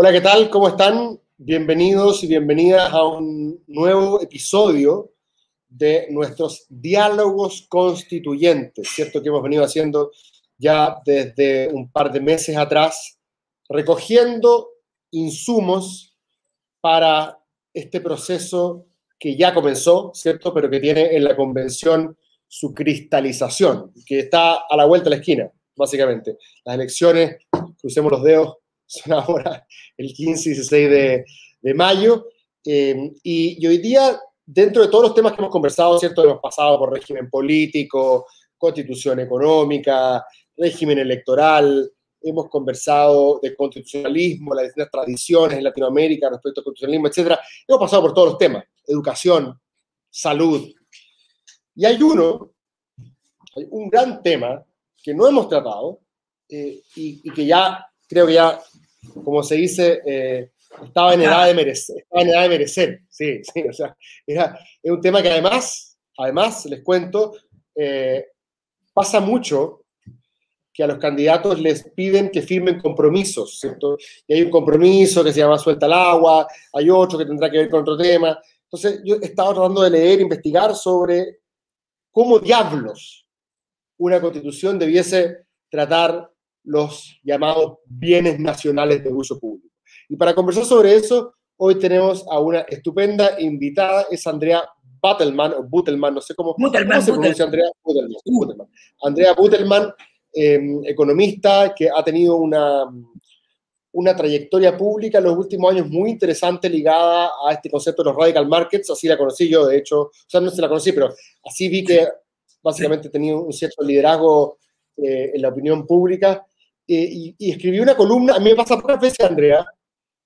Hola, ¿qué tal? ¿Cómo están? Bienvenidos y bienvenidas a un nuevo episodio de nuestros diálogos constituyentes, ¿cierto? Que hemos venido haciendo ya desde un par de meses atrás, recogiendo insumos para este proceso que ya comenzó, ¿cierto? Pero que tiene en la convención su cristalización, que está a la vuelta de la esquina, básicamente. Las elecciones, crucemos los dedos, son ahora el 15 y 16 de, de mayo. Eh, y, hoy día, dentro de todos los temas que hemos conversado, ¿cierto? Hemos pasado por régimen político, constitución económica, régimen electoral, hemos conversado de constitucionalismo, las distintas tradiciones en Latinoamérica respecto al constitucionalismo, etc. Hemos pasado por todos los temas, educación, salud. Y hay uno, hay un gran tema que no hemos tratado eh, y, y, que ya, creo que ya como se dice, eh, estaba, en edad de merecer, en edad de merecer. Sí, sí, o sea, es un tema que además, además, les cuento, eh, pasa mucho que a los candidatos les piden que firmen compromisos, ¿cierto? Y hay un compromiso que se llama suelta el agua, hay otro que tendrá que ver con otro tema. Entonces, yo he estado tratando de leer, investigar sobre cómo diablos una constitución debiese tratar los llamados bienes nacionales de uso público. Y para conversar sobre eso, hoy tenemos a una estupenda invitada, es Andrea Buttelman, o no sé cómo, Buttelman, ¿cómo se pronuncia Andrea. Buttelman. Andrea Buttelman, eh, economista que ha tenido una, una trayectoria pública en los últimos años muy interesante ligada a este concepto de los radical markets, así la conocí yo, de hecho, o sea, no se la conocí, pero así vi que básicamente tenía un cierto liderazgo eh, en la opinión pública eh, y, y, escribí una columna, a mí me pasa pocas veces, Andrea,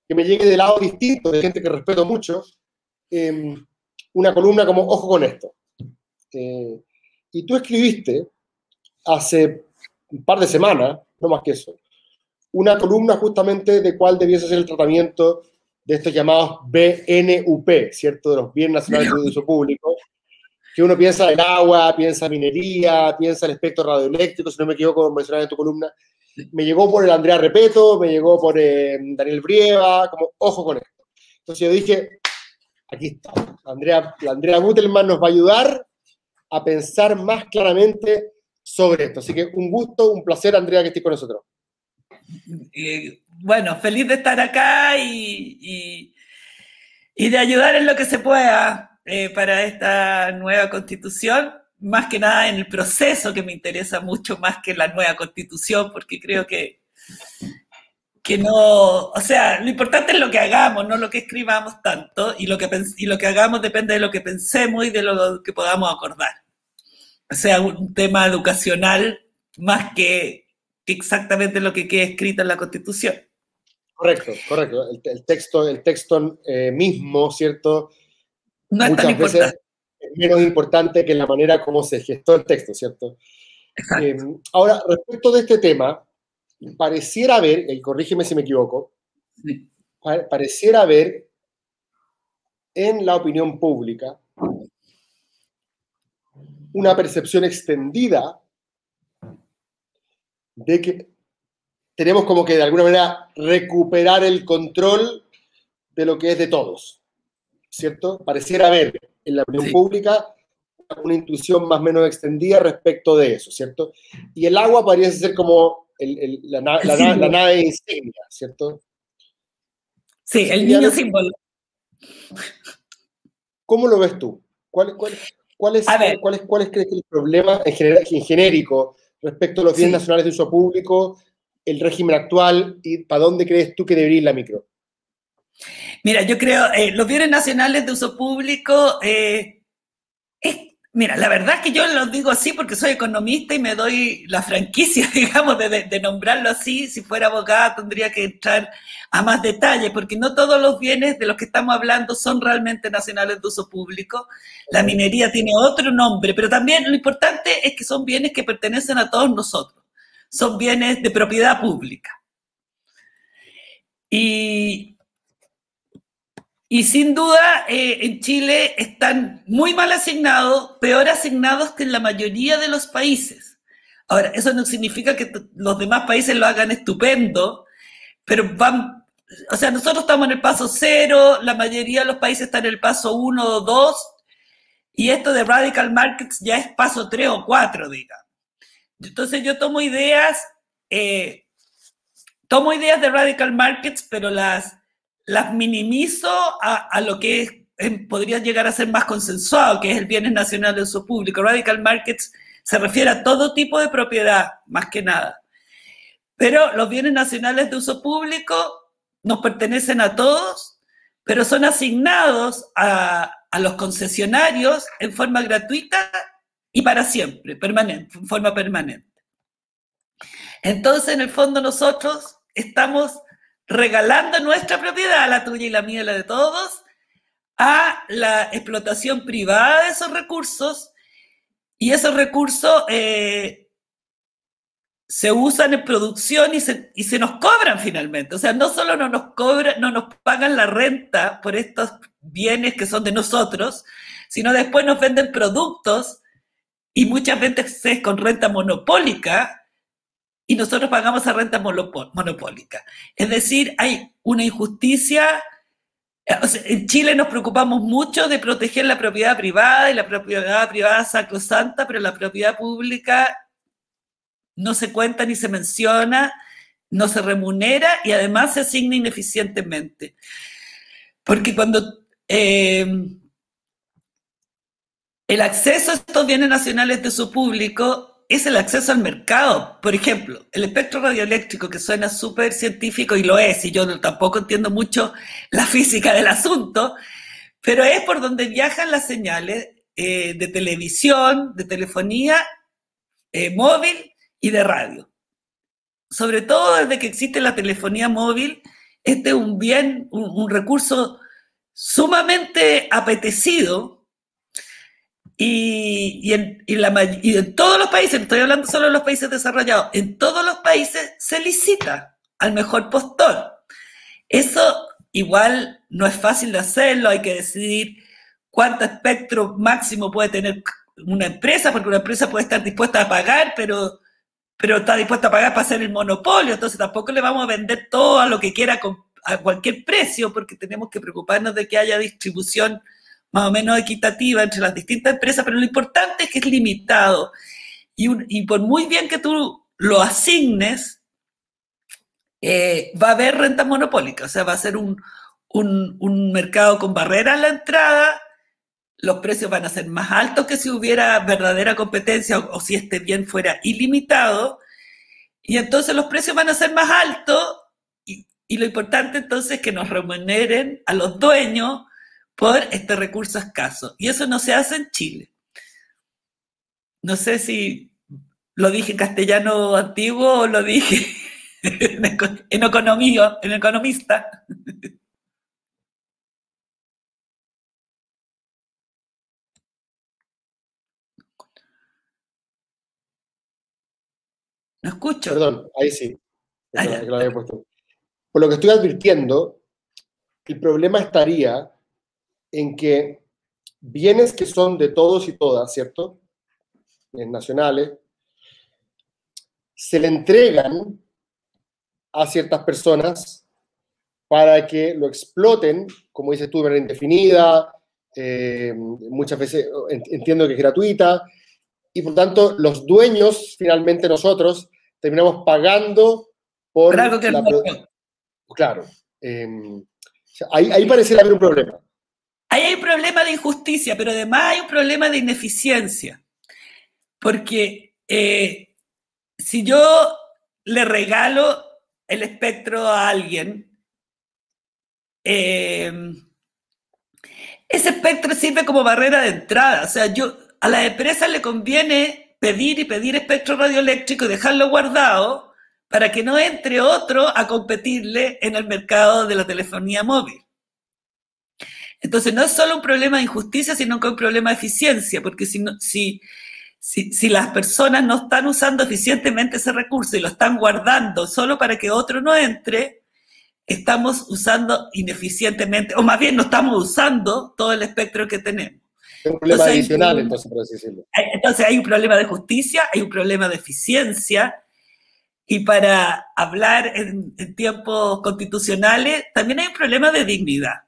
que me llegue de lado distinto, de gente que respeto mucho, eh, una columna como Ojo con esto. Eh, y tú escribiste hace un par de semanas, no más que eso, una columna justamente de cuál debiese ser el tratamiento de estos llamados BNUP, ¿cierto? De los bienes nacionales de uso público, que uno piensa el agua, piensa minería, piensa el espectro radioeléctrico, si no me equivoco, mencionaba en tu columna, me llegó por el Andrea Repeto, me llegó por eh, Daniel Brieva, como ojo con esto. Entonces yo dije, aquí está, Andrea, la Andrea Buttelman nos va a ayudar a pensar más claramente sobre esto. Así que un gusto, un placer, Andrea, que estés con nosotros. Eh, bueno, feliz de estar acá y, y, y, de ayudar en lo que se pueda eh, para esta nueva constitución más que nada en el proceso que me interesa mucho más que la nueva constitución, porque creo que, que no, o sea, lo importante es lo que hagamos, no lo que escribamos tanto, y lo que, y lo que hagamos depende de lo que pensemos y de lo que podamos acordar. O sea, un tema educacional más que, que exactamente lo que quede escrito en la constitución. Correcto, correcto. El, el texto, el texto eh, mismo, ¿cierto? No es Muchas tan veces importante. es menos importante que la manera como se gestó el texto, ¿cierto? Eh, ahora, respecto de este tema, pareciera haber, y corrígeme si me equivoco, Sí. pareciera haber en la opinión pública una percepción extendida de que tenemos como que de alguna manera recuperar el control de lo que es de todos, ¿cierto? Pareciera haber en la opinión Sí. pública una intuición más o menos extendida respecto de eso, ¿cierto? Y el agua parece ser como el- el- la, na- El la na- la símbolo. nave insignia, ¿cierto? Sí, el niño símbolo. ¿Cómo lo ves tú? ¿Cuál, cuál, cuál es, A ver. cuál, es, ¿Cuál es crees que el problema en, general, en genérico respecto a los bienes Sí. nacionales de uso público, el régimen actual y para dónde crees tú que debería ir la micro? Mira, yo creo, eh, los bienes nacionales de uso público, eh, es, mira, la verdad es que yo lo digo así porque soy economista y me doy la franquicia, digamos, de, de, nombrarlo así. Si fuera abogada tendría que entrar a más detalle, porque no todos los bienes de los que estamos hablando son realmente nacionales de uso público. La minería tiene otro nombre, pero también lo importante es que son bienes que pertenecen a todos nosotros. Son bienes de propiedad pública. Y, y sin duda, eh, en Chile están muy mal asignados, peor asignados que en la mayoría de los países. Ahora, eso no significa que los demás países lo hagan estupendo, pero van o sea, nosotros estamos en el paso cero, la mayoría de los países están en el paso uno o dos, y esto de radical markets ya es paso tres o cuatro, digamos. Entonces yo tomo ideas, eh, tomo ideas de radical markets, pero las, las minimizo a, lo que podría llegar a ser más consensuado, que es el bienes nacional de uso público. Radical markets se refiere a todo tipo de propiedad, más que nada. Pero los bienes nacionales de uso público nos pertenecen a todos, pero son asignados a, a los concesionarios en forma gratuita y para siempre, permanente, en forma permanente. Entonces, en el fondo, nosotros estamos regalando nuestra propiedad, la tuya y la mía la de todos, a la explotación privada de esos recursos y esos recursos eh, se usan en producción y se, y se, nos cobran finalmente. O sea, no solo no nos cobran, no nos pagan la renta por estos bienes que son de nosotros, sino después nos venden productos y muchas veces es con renta monopólica y nosotros pagamos esa renta monopólica. Es decir, hay una injusticia. en Chile nos preocupamos mucho de proteger la propiedad privada y la propiedad privada sacrosanta, pero la propiedad pública no se cuenta ni se menciona, no se remunera y además se asigna ineficientemente. Porque cuando eh, el acceso a estos bienes nacionales de su público es el acceso al mercado. Por ejemplo, el espectro radioeléctrico, que suena súper científico y lo es, y yo tampoco entiendo mucho la física del asunto, pero es por donde viajan las señales eh, de televisión, de telefonía eh, móvil y de radio. Sobre todo desde que existe la telefonía móvil, este es un bien, un recurso sumamente apetecido y, en, en todos los países, estoy hablando solo de los países desarrollados, en todos los países se licita al mejor postor. Eso igual no es fácil de hacerlo, hay que decidir cuánto espectro máximo puede tener una empresa, porque una empresa puede estar dispuesta a pagar, pero, pero está dispuesta a pagar para hacer el monopolio, entonces tampoco le vamos a vender todo a lo que quiera a cualquier precio, porque tenemos que preocuparnos de que haya distribución más o menos equitativa entre las distintas empresas, pero lo importante es que es limitado. Y, por muy bien que tú lo asignes, eh, va a haber renta monopólica, o sea, va a ser un, mercado con barreras a la entrada, los precios van a ser más altos que si hubiera verdadera competencia o, o si este bien fuera ilimitado, y entonces los precios van a ser más altos y lo importante entonces es que nos remuneren a los dueños por este recurso escaso. Y eso no se hace en Chile. No sé si lo dije en castellano antiguo o lo dije en, economía, en economista. No escucho. Perdón, ahí sí. Ah, lo había puesto. Por lo que estoy advirtiendo, el problema estaría en que bienes que son de todos y todas, ¿cierto? Nacionales, se le entregan a ciertas personas para que lo exploten, como dices tú, de manera indefinida, eh, muchas veces entiendo que es gratuita, y por tanto los dueños, finalmente nosotros, terminamos pagando por, la, Claro. Ahí, ahí pareciera haber un problema. Ahí hay un problema de injusticia, pero además hay un problema de ineficiencia. Porque eh, si yo le regalo el espectro a alguien, em, ese espectro sirve como barrera de entrada. O sea, yo, a la empresa le conviene pedir y pedir espectro radioeléctrico y dejarlo guardado para que no entre otro a competirle en el mercado de la telefonía móvil. Entonces, no es solo un problema de injusticia, sino que es un problema de eficiencia, porque si, si, si, las personas no están usando eficientemente ese recurso y lo están guardando solo para que otro no entre, estamos usando ineficientemente, o más bien no estamos usando todo el espectro que tenemos. Es un problema adicional, entonces, por así decirlo. Entonces hay un problema de justicia, hay un problema de eficiencia, y para hablar en, tiempos constitucionales, también hay un problema de dignidad.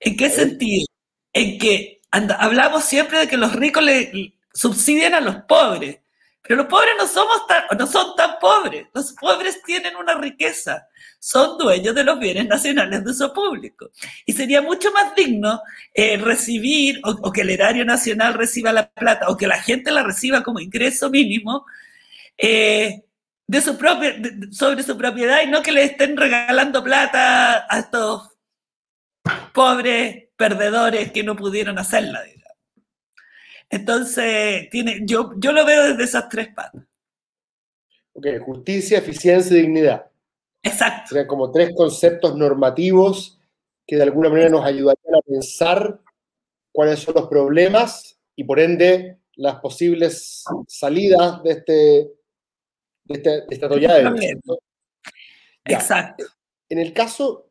¿En qué sentido? En que hablamos siempre de que los ricos le subsidian a los pobres, pero los pobres no, somos no son tan pobres, los pobres tienen una riqueza, son dueños de los bienes nacionales de uso público. Y sería mucho más digno eh, recibir o, que el erario nacional reciba la plata o que la gente la reciba como ingreso mínimo eh, de su propia, sobre su propiedad y no que le estén regalando plata a estos pobres perdedores que no pudieron hacerla. Entonces, tiene, yo, yo lo veo desde esas tres patas. Ok, justicia, eficiencia y dignidad. Exacto. Serían como tres conceptos normativos que de alguna manera nos ayudarían a pensar cuáles son los problemas y por ende las posibles salidas de este de, este, de esta. Exacto. En el caso,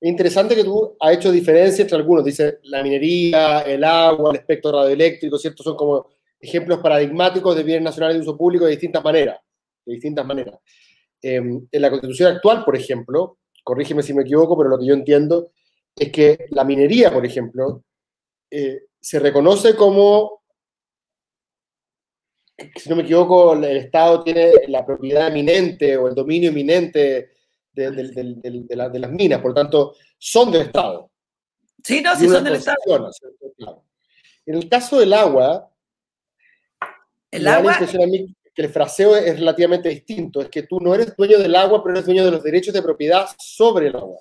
interesante que tú has hecho diferencia entre algunos. Dice la minería, el agua, el espectro radioeléctrico, ¿cierto? Son como ejemplos paradigmáticos de bienes nacionales de uso público de distintas maneras. De distintas maneras. Em, en la constitución actual, por ejemplo, corrígeme si me equivoco, pero lo que yo entiendo es que la minería, por ejemplo, eh, se reconoce como, si no me equivoco, el Estado tiene la propiedad eminente o el dominio eminente de, las minas, por lo tanto, son del Estado. Sí, no, sí son del Estado. En el caso del agua, el agua que el fraseo es relativamente distinto, es que tú no eres dueño del agua, pero eres dueño de los derechos de propiedad sobre el agua.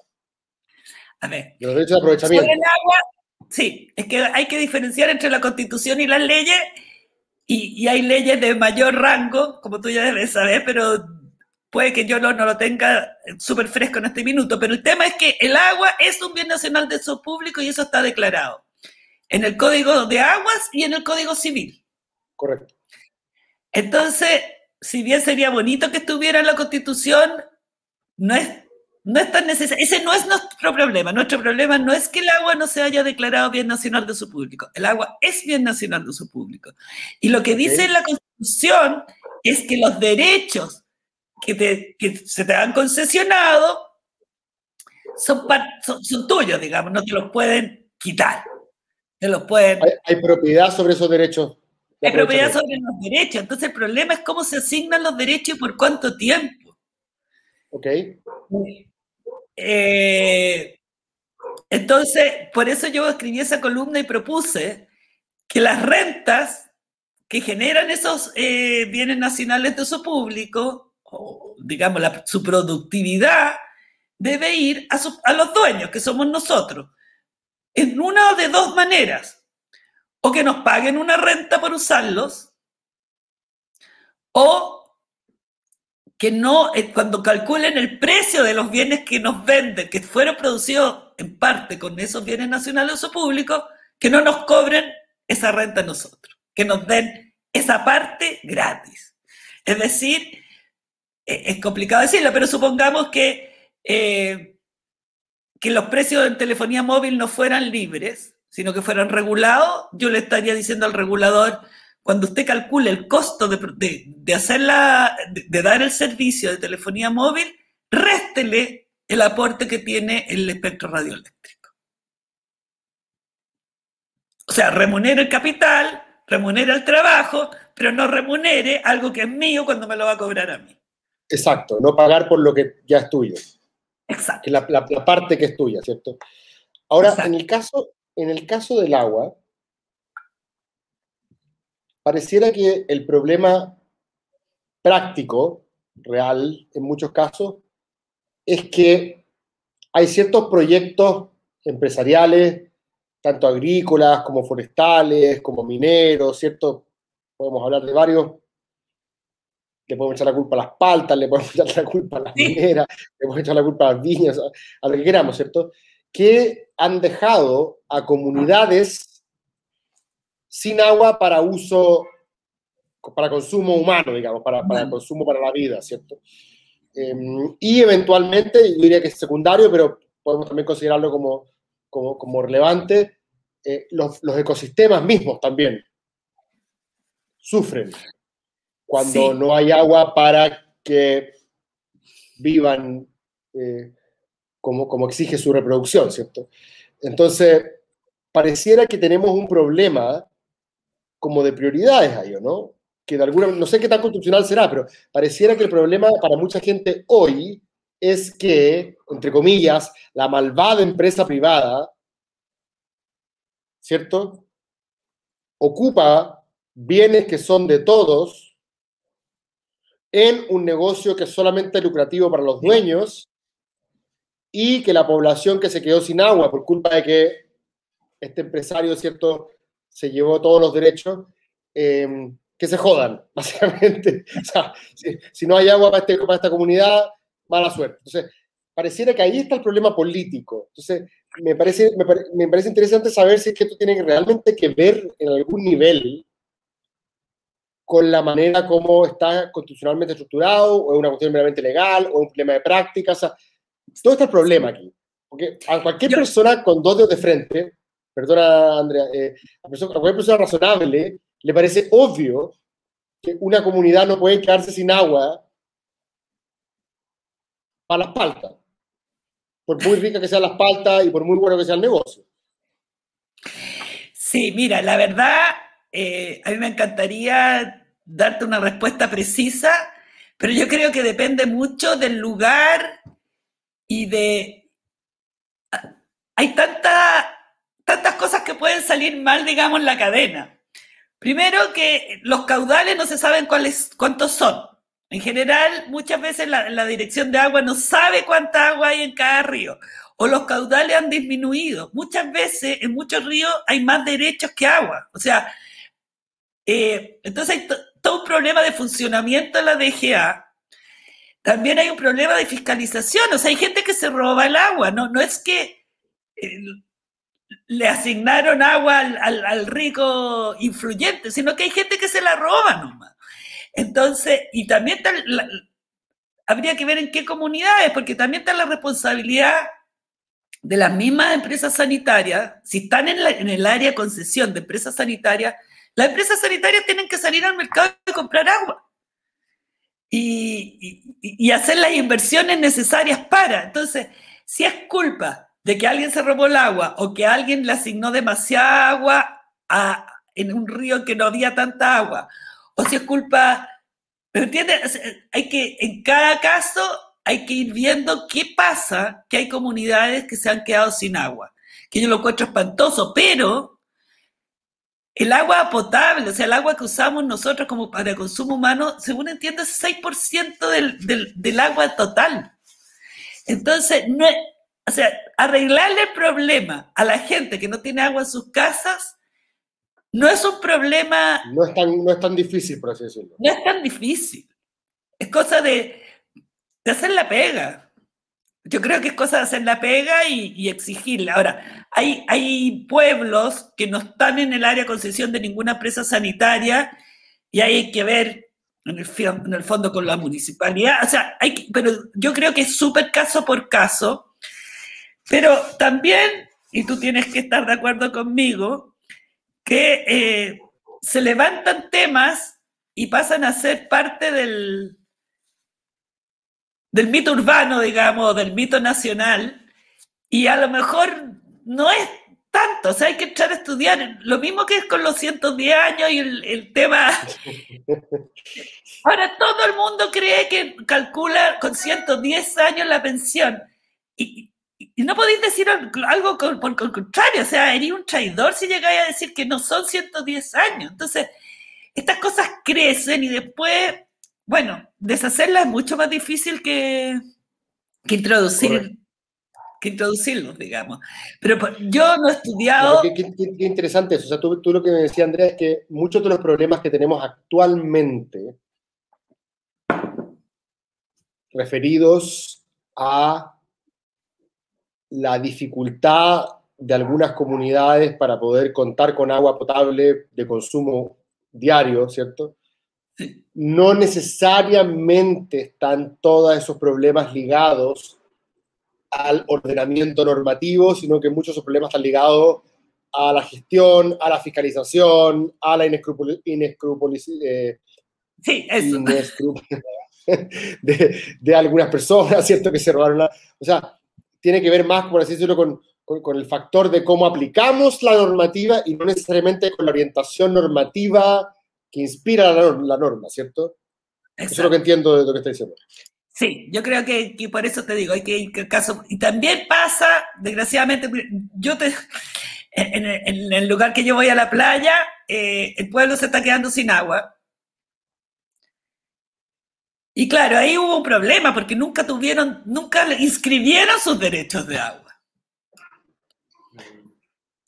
A ver. los derechos de aprovechamiento. Sobre el agua, sí, es que hay que diferenciar entre la constitución y las leyes, y, y hay leyes de mayor rango, como tú ya debes saber, pero puede que yo no, no lo tenga súper fresco en este minuto, pero el tema es que el agua es un bien nacional de uso público y eso está declarado en el Código de Aguas y en el Código Civil. Correcto. Entonces, si bien sería bonito que estuviera en la Constitución, no es, no es tan necesario. Ese no es nuestro problema. Nuestro problema no es que el agua no se haya declarado bien nacional de uso público. El agua es bien nacional de uso público. Y lo que dice la Constitución es que los derechos que, se te han concesionado son, son, tuyos, digamos, no te los pueden quitar. Te los pueden... Hay, propiedad sobre esos derechos. Hay propiedad sobre los derechos. Entonces el problema es cómo se asignan los derechos y por cuánto tiempo. Ok. Eh, entonces, por eso yo escribí esa columna y propuse que las rentas que generan esos eh, bienes nacionales de uso público digamos, su productividad debe ir a, a los dueños, que somos nosotros, en una de dos maneras. O que nos paguen una renta por usarlos, o que no, eh, cuando calculen el precio de los bienes que nos venden, que fueron producidos en parte con esos bienes nacionales o públicos, que no nos cobren esa renta a nosotros, que nos den esa parte gratis. Es decir, es complicado decirlo, pero supongamos que, eh, que los precios en telefonía móvil no fueran libres, sino que fueran regulados, yo le estaría diciendo al regulador, cuando usted calcule el costo de, de, de dar el servicio de telefonía móvil, réstele el aporte que tiene el espectro radioeléctrico. O sea, remunere el capital, remunere el trabajo, pero no remunere algo que es mío cuando me lo va a cobrar a mí. Exacto, no pagar por lo que ya es tuyo. Exacto. La, parte que es tuya, ¿cierto? Ahora, en el, caso, en el caso del agua, pareciera que el problema práctico, real, en muchos casos, es que hay ciertos proyectos empresariales, tanto agrícolas como forestales, como mineros, ¿cierto? Podemos hablar de varios le podemos echar la culpa a las paltas, le podemos echar la culpa a las mineras, le podemos echar la culpa a las viñas, a lo que queramos, ¿cierto? Que han dejado a comunidades sin agua para uso, para consumo humano, digamos, para, para consumo para la vida, ¿cierto? Em, y eventualmente, yo diría que es secundario, pero podemos también considerarlo como, como, como relevante, eh, los, los ecosistemas mismos también sufren cuando no hay agua para que vivan eh, como, como exige su reproducción, ¿cierto? Entonces, pareciera que tenemos un problema como de prioridades ahí, ¿no? Que de alguna no sé qué tan constitucional será, pero pareciera que el problema para mucha gente hoy es que, entre comillas, la malvada empresa privada, ¿cierto? Ocupa bienes que son de todos en un negocio que es solamente lucrativo para los dueños y que la población que se quedó sin agua por culpa de que este empresario, ¿cierto?, se llevó todos los derechos, em, que se jodan, básicamente. Si, no hay agua para, este, para esta comunidad, mala suerte. Entonces, pareciera que ahí está el problema político. Entonces, me parece, me, parece interesante saber si es que esto tiene realmente que ver en algún nivel con la manera como está constitucionalmente estructurado, o es una cuestión meramente legal, o es un problema de práctica. O sea, todo está el problema aquí. Porque a cualquier persona con dos dedos de frente perdona Andrea, eh, a, cualquier persona razonable le parece obvio que una comunidad no puede quedarse sin agua para las paltas, por muy rica que sea las paltas y por muy bueno que sea el negocio. Sí, mira, la verdad, eh, a mí me encantaría darte una respuesta precisa, pero yo creo que depende mucho del lugar y de... Hay tanta tantas cosas que pueden salir mal, digamos, en la cadena. Primero que los caudales no se saben cuáles, cuántos son. En general, muchas veces la, la, dirección de agua no sabe cuánta agua hay en cada río. O los caudales han disminuido. Muchas veces en muchos ríos hay más derechos que agua. O sea, eh, entonces hay todo un problema de funcionamiento de la DGA. También hay un problema de fiscalización. O sea, hay gente que se roba el agua. No, no es que eh, le asignaron agua al, rico influyente, sino que hay gente que se la roba nomás. Entonces, y también habría que ver en qué comunidades, porque también está la responsabilidad de las mismas empresas sanitarias, si están en, el área de concesión de empresas sanitarias, las empresas sanitarias tienen que salir al mercado y comprar agua. y hacer las inversiones necesarias para. Entonces, si es culpa de que alguien se robó el agua o que alguien le asignó demasiada agua en un río que no había tanta agua, o si es culpa, ¿me entiendes? Hay que, en cada caso, hay que ir viendo qué pasa, que hay comunidades que se han quedado sin agua, que yo lo encuentro espantoso, pero el agua potable, o sea, el agua que usamos nosotros como para consumo humano, según entiendo, es 6% del, del, del agua total. Entonces, no es o sea, arreglarle el problema a la gente que no tiene agua en sus casas no es un problema... No es tan, no es tan difícil, por así decirlo. No es tan difícil. Es cosa de, de hacer la pega. Yo creo que es cosa de hacer la pega y, y, exigirla. Ahora, hay, hay pueblos que no están en el área de concesión de ninguna empresa sanitaria y hay que ver en el, fondo con la municipalidad. O sea, hay pero yo creo que es súper caso por caso pero también, y tú tienes que estar de acuerdo conmigo, que eh, se levantan temas y pasan a ser parte del, del mito urbano, digamos, del mito nacional, y a lo mejor no es tanto, o sea, hay que entrar a estudiar. Lo mismo que es con los 110 años y el, el tema. Ahora todo el mundo cree que calcula con 110 años la pensión. Y, y no podéis decir algo por, el contrario, o sea, eres un traidor si llegáis a decir que no son 110 años. Entonces, estas cosas crecen y después, bueno, deshacerlas es mucho más difícil que, que introducir. Que introducirlos, digamos. Pero pues, yo no he estudiado. Qué, qué, interesante eso. O sea, tú, tú lo que me decía, Andrea, es que muchos de los problemas que tenemos actualmente referidos a la dificultad de algunas comunidades para poder contar con agua potable de consumo diario, ¿cierto? No necesariamente están todos esos problemas ligados al ordenamiento normativo, sino que muchos de esos problemas están ligados a la gestión, a la fiscalización, a la inescrupulosidad. Eh, sí, eso. de, algunas personas, ¿cierto? Que se robaron la... O sea, tiene que ver más, por así decirlo, con, con, el factor de cómo aplicamos la normativa y no necesariamente con la orientación normativa que inspira la, norma, ¿cierto? Eso es lo que entiendo de lo que está diciendo. Sí, yo creo que, por eso te digo, hay que ir caso. Y también pasa, desgraciadamente, yo te. En, el lugar que yo voy a la playa, eh, el pueblo se está quedando sin agua. Y claro, ahí hubo un problema porque nunca tuvieron, nunca inscribieron sus derechos de agua.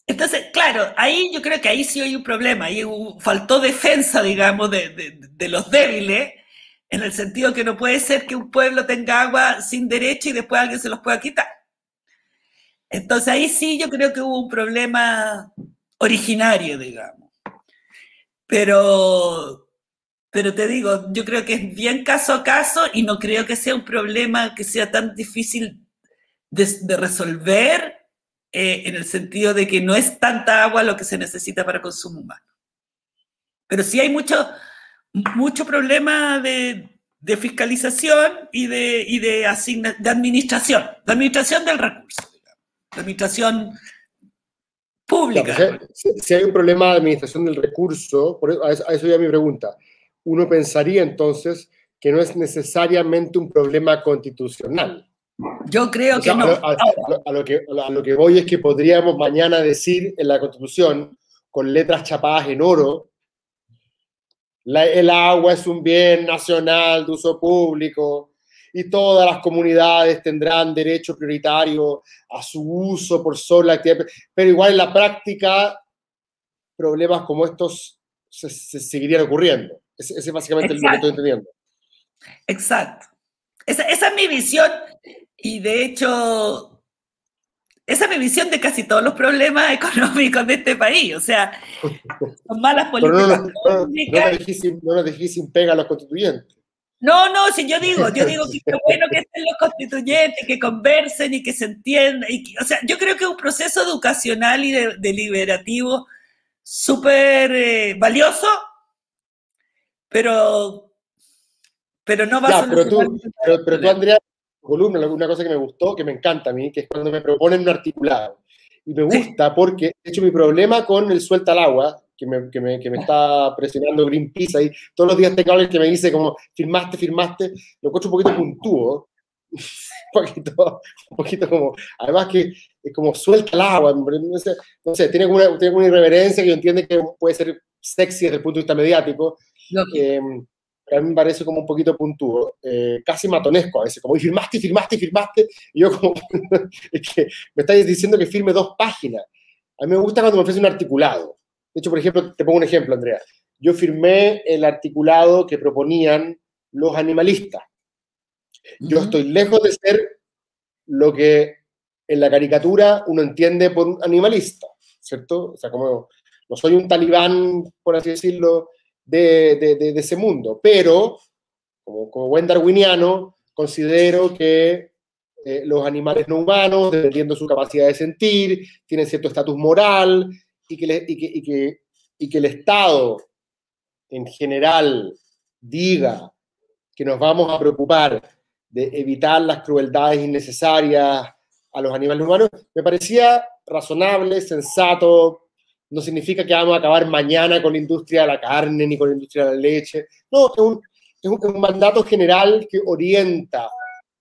Entonces, claro, ahí yo creo que ahí sí hay un problema, ahí faltó defensa, digamos, de los débiles en el sentido que no puede ser que un pueblo tenga agua sin derecho y después alguien se los pueda quitar. Entonces ahí sí yo creo que hubo un problema originario, digamos. Pero, pero te digo, yo creo que es bien caso a caso y no creo que sea un problema que sea tan difícil de, resolver eh, en el sentido de que no es tanta agua lo que se necesita para consumo humano. Pero sí hay mucho, mucho problema de, fiscalización y de, y de, de administración, de administración del recurso, de administración pública. si, hay un problema de administración del recurso, eso, a, eso, ya mi pregunta, uno pensaría entonces que no es necesariamente un problema constitucional. Yo creo que no. A, lo, que, a lo que voy es que podríamos mañana decir en la Constitución, con letras chapadas en oro, el agua es un bien nacional de uso público y todas las comunidades tendrán derecho prioritario a su uso por sobre la actividad. Pero igual en la práctica, problemas como estos se, seguirían ocurriendo. Ese, es básicamente el lo que estoy entendiendo. Exacto. Esa, esa es mi visión y de hecho esa es mi visión de casi todos los problemas económicos de este país. O sea, son malas políticas no, No, nos sin pega a los constituyentes. No, no, si yo digo, yo digo que es bueno que estén los constituyentes, que conversen y que se entiendan. Y o sea, yo creo que es un proceso educacional y deliberativo súper eh, valioso, pero, pero no va a ser... Pero tú, pero tú, Andrea, columna, una cosa que me gustó, que me encanta a mí, que es cuando me proponen un articulado. Y me gusta porque, de hecho, mi problema con el suelta al agua, que me, que me, que me está presionando Greenpeace ahí, todos los días tengo alguien que me dice como, firmaste, firmaste, lo encuentro un poquito puntúo, un poquito, un poquito como, además que es como suelta al agua, no sé, tiene, como una, tiene una irreverencia que yo entiendo que puede ser sexy desde el punto de vista mediático, eh, a mí me parece como un poquito puntúo, eh, casi matonesco a veces, como y firmaste, firmaste, firmaste, y yo como, es que me estáis diciendo que firme dos páginas. A mí me gusta cuando me ofrece un articulado. De hecho, por ejemplo, te pongo un ejemplo, Andrea. Yo firmé el articulado que proponían los animalistas. Yo estoy lejos de ser lo que en la caricatura uno entiende por un animalista, ¿cierto? O sea, como no soy un talibán, por así decirlo, de, ese mundo. Pero, como, buen darwiniano, considero que eh, los animales no humanos, dependiendo de su capacidad de sentir, tienen cierto estatus moral y que, y, que, y que el Estado en general diga que nos vamos a preocupar de evitar las crueldades innecesarias a los animales humanos, me parecía razonable, sensato, no significa que vamos a acabar mañana con la industria de la carne ni con la industria de la leche. No, es un, es un, mandato general que orienta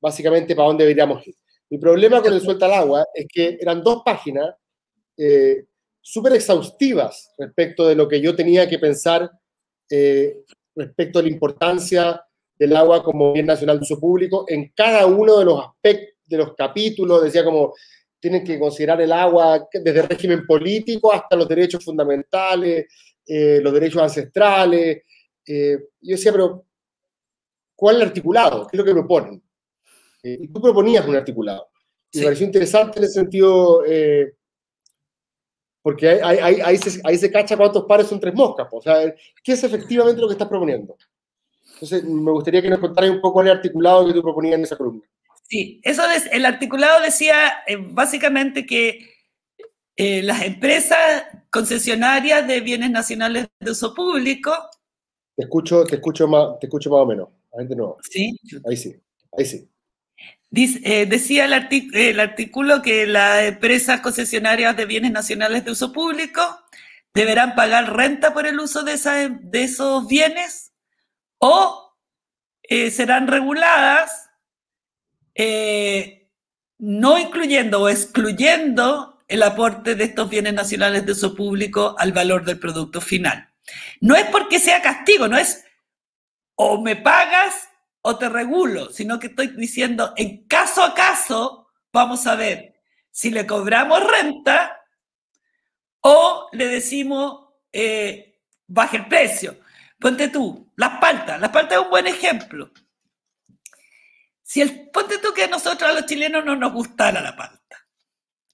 básicamente para dónde deberíamos ir. Mi problema con el suelta al agua es que eran dos páginas eh, súper exhaustivas respecto de lo que yo tenía que pensar eh, respecto a la importancia del agua como bien nacional de uso público en cada uno de los aspectos de los capítulos, decía como tienen que considerar el agua desde el régimen político hasta los derechos fundamentales, eh, los derechos ancestrales. Eh, yo decía, pero ¿cuál es el articulado? ¿Qué es lo que proponen? Eh, y tú proponías un articulado. Y me pareció interesante en el sentido, porque ahí, se, cacha cuántos pares son tres moscas. O sea, ¿qué es efectivamente lo que estás proponiendo? Entonces, me gustaría que nos contaras un poco el articulado que tú proponías en esa columna. Sí, eso es, el articulado decía eh, básicamente que eh, las empresas concesionarias de bienes nacionales de uso público. Te escucho, te escucho más, te escucho más o menos. agente nuevo. Sí. Ahí sí, ahí sí. Eh, decía el, el, artículo que las empresas concesionarias de bienes nacionales de uso público deberán pagar renta por el uso de, esa, de esos bienes o serán reguladas eh, no incluyendo o excluyendo el aporte de estos bienes nacionales de uso público al valor del producto final. No es porque sea castigo, no es o me pagas o te regulo, sino que estoy diciendo, en caso a caso, vamos a ver si le cobramos renta o le decimos, eh, baje el precio. Ponte tú, las paltas. Las paltas es un buen ejemplo. Si el, ponte tú que a nosotros, a los chilenos, no nos gustara la palta.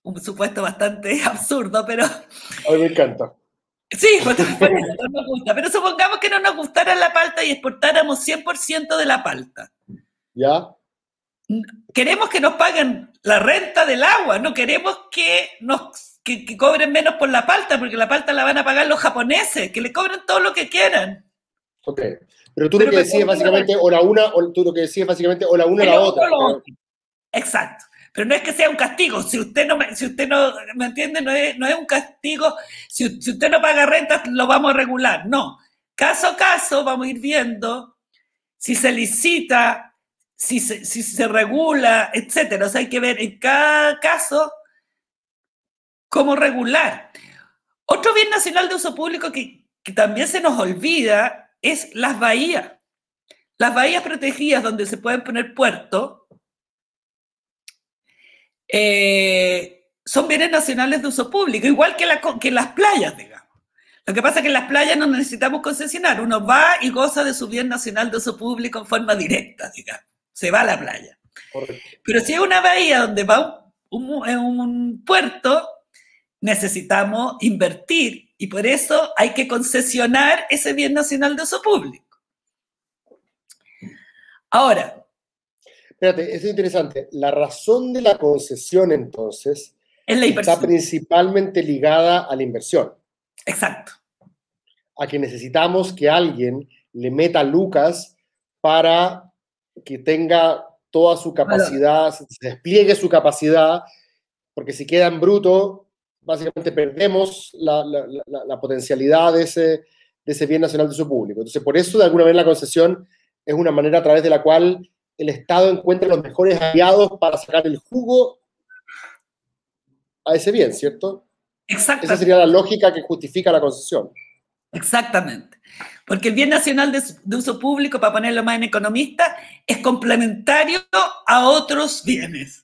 Un supuesto bastante absurdo, pero... A mí me encanta. Sí, pues, no nos gusta. Pero supongamos que no nos gustara la palta y exportáramos 100% de la palta. ¿Ya? Queremos que nos paguen la renta del agua, no queremos que nos que, cobren menos por la palta, porque la palta la van a pagar los japoneses, que le cobren todo lo que quieran. Ok. Pero tú lo que decías básicamente o la una, o tú lo que decías básicamente o la una o la otra. Exacto. Pero no es que sea un castigo. Si usted no me, si usted no me entiende, no es, no es un castigo. Si, si, usted no paga renta, lo vamos a regular. No. Caso a caso vamos a ir viendo si se licita, si se, si se regula, etcétera. O sea, hay que ver en cada caso cómo regular. Otro bien nacional de uso público que, que también se nos olvida es las bahías. Las bahías protegidas donde se pueden poner puertos eh, son bienes nacionales de uso público, igual que, que las playas, digamos. Lo que pasa es que en las playas no necesitamos concesionar, uno va y goza de su bien nacional de uso público en forma directa, digamos. Se va a la playa. Pero si es una bahía donde va un, un puerto, necesitamos invertir y por eso hay que concesionar ese bien nacional de uso público. Ahora, Espérate, es interesante. La razón de la concesión, entonces, está principalmente ligada a la inversión. Exacto. A que necesitamos que alguien le meta lucas para que tenga toda su capacidad, se despliegue su capacidad, porque si queda en bruto, básicamente perdemos la, la, potencialidad de ese, de ese bien nacional de su público. Entonces, por eso, de alguna manera, la concesión es una manera a través de la cual el Estado encuentre los mejores aliados para sacar el jugo a ese bien, ¿cierto? Exactamente. Esa sería la lógica que justifica la concesión. Exactamente. Porque el bien nacional de, uso público, para ponerlo más en economista, es complementario a otros bienes.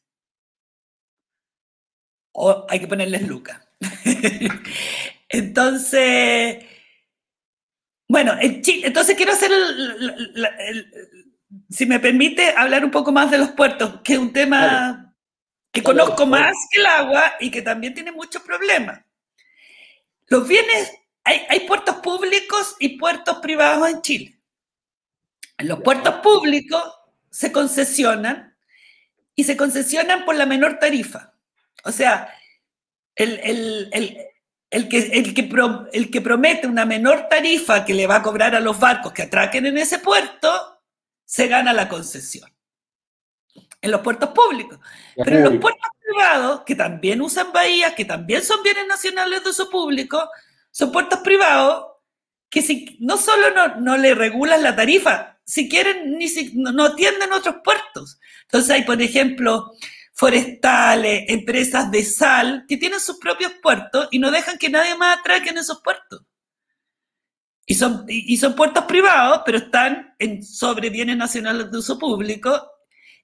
O hay que ponerles lucas. entonces, bueno, entonces quiero hacer el, si me permite hablar un poco más de los puertos, que es un tema que conozco más que el agua y que también tiene muchos problemas. Los bienes, hay, hay puertos públicos y puertos privados en Chile. En los puertos públicos se concesionan y se concesionan por la menor tarifa. O sea, el, el, el, el que, el, que el que promete una menor tarifa que le va a cobrar a los barcos que atraquen en ese puerto, se gana la concesión. En los puertos públicos. Pero en los puertos privados, que también usan bahías, que también son bienes nacionales de uso público, son puertos privados que si, no solo no, no le regulan la tarifa, si quieren, ni si, no, atienden otros puertos. Entonces hay, por ejemplo, forestales, empresas de sal, que tienen sus propios puertos y no dejan que nadie más atraque en esos puertos. Y son, y son puertos privados, pero están en, sobre bienes nacionales de uso público.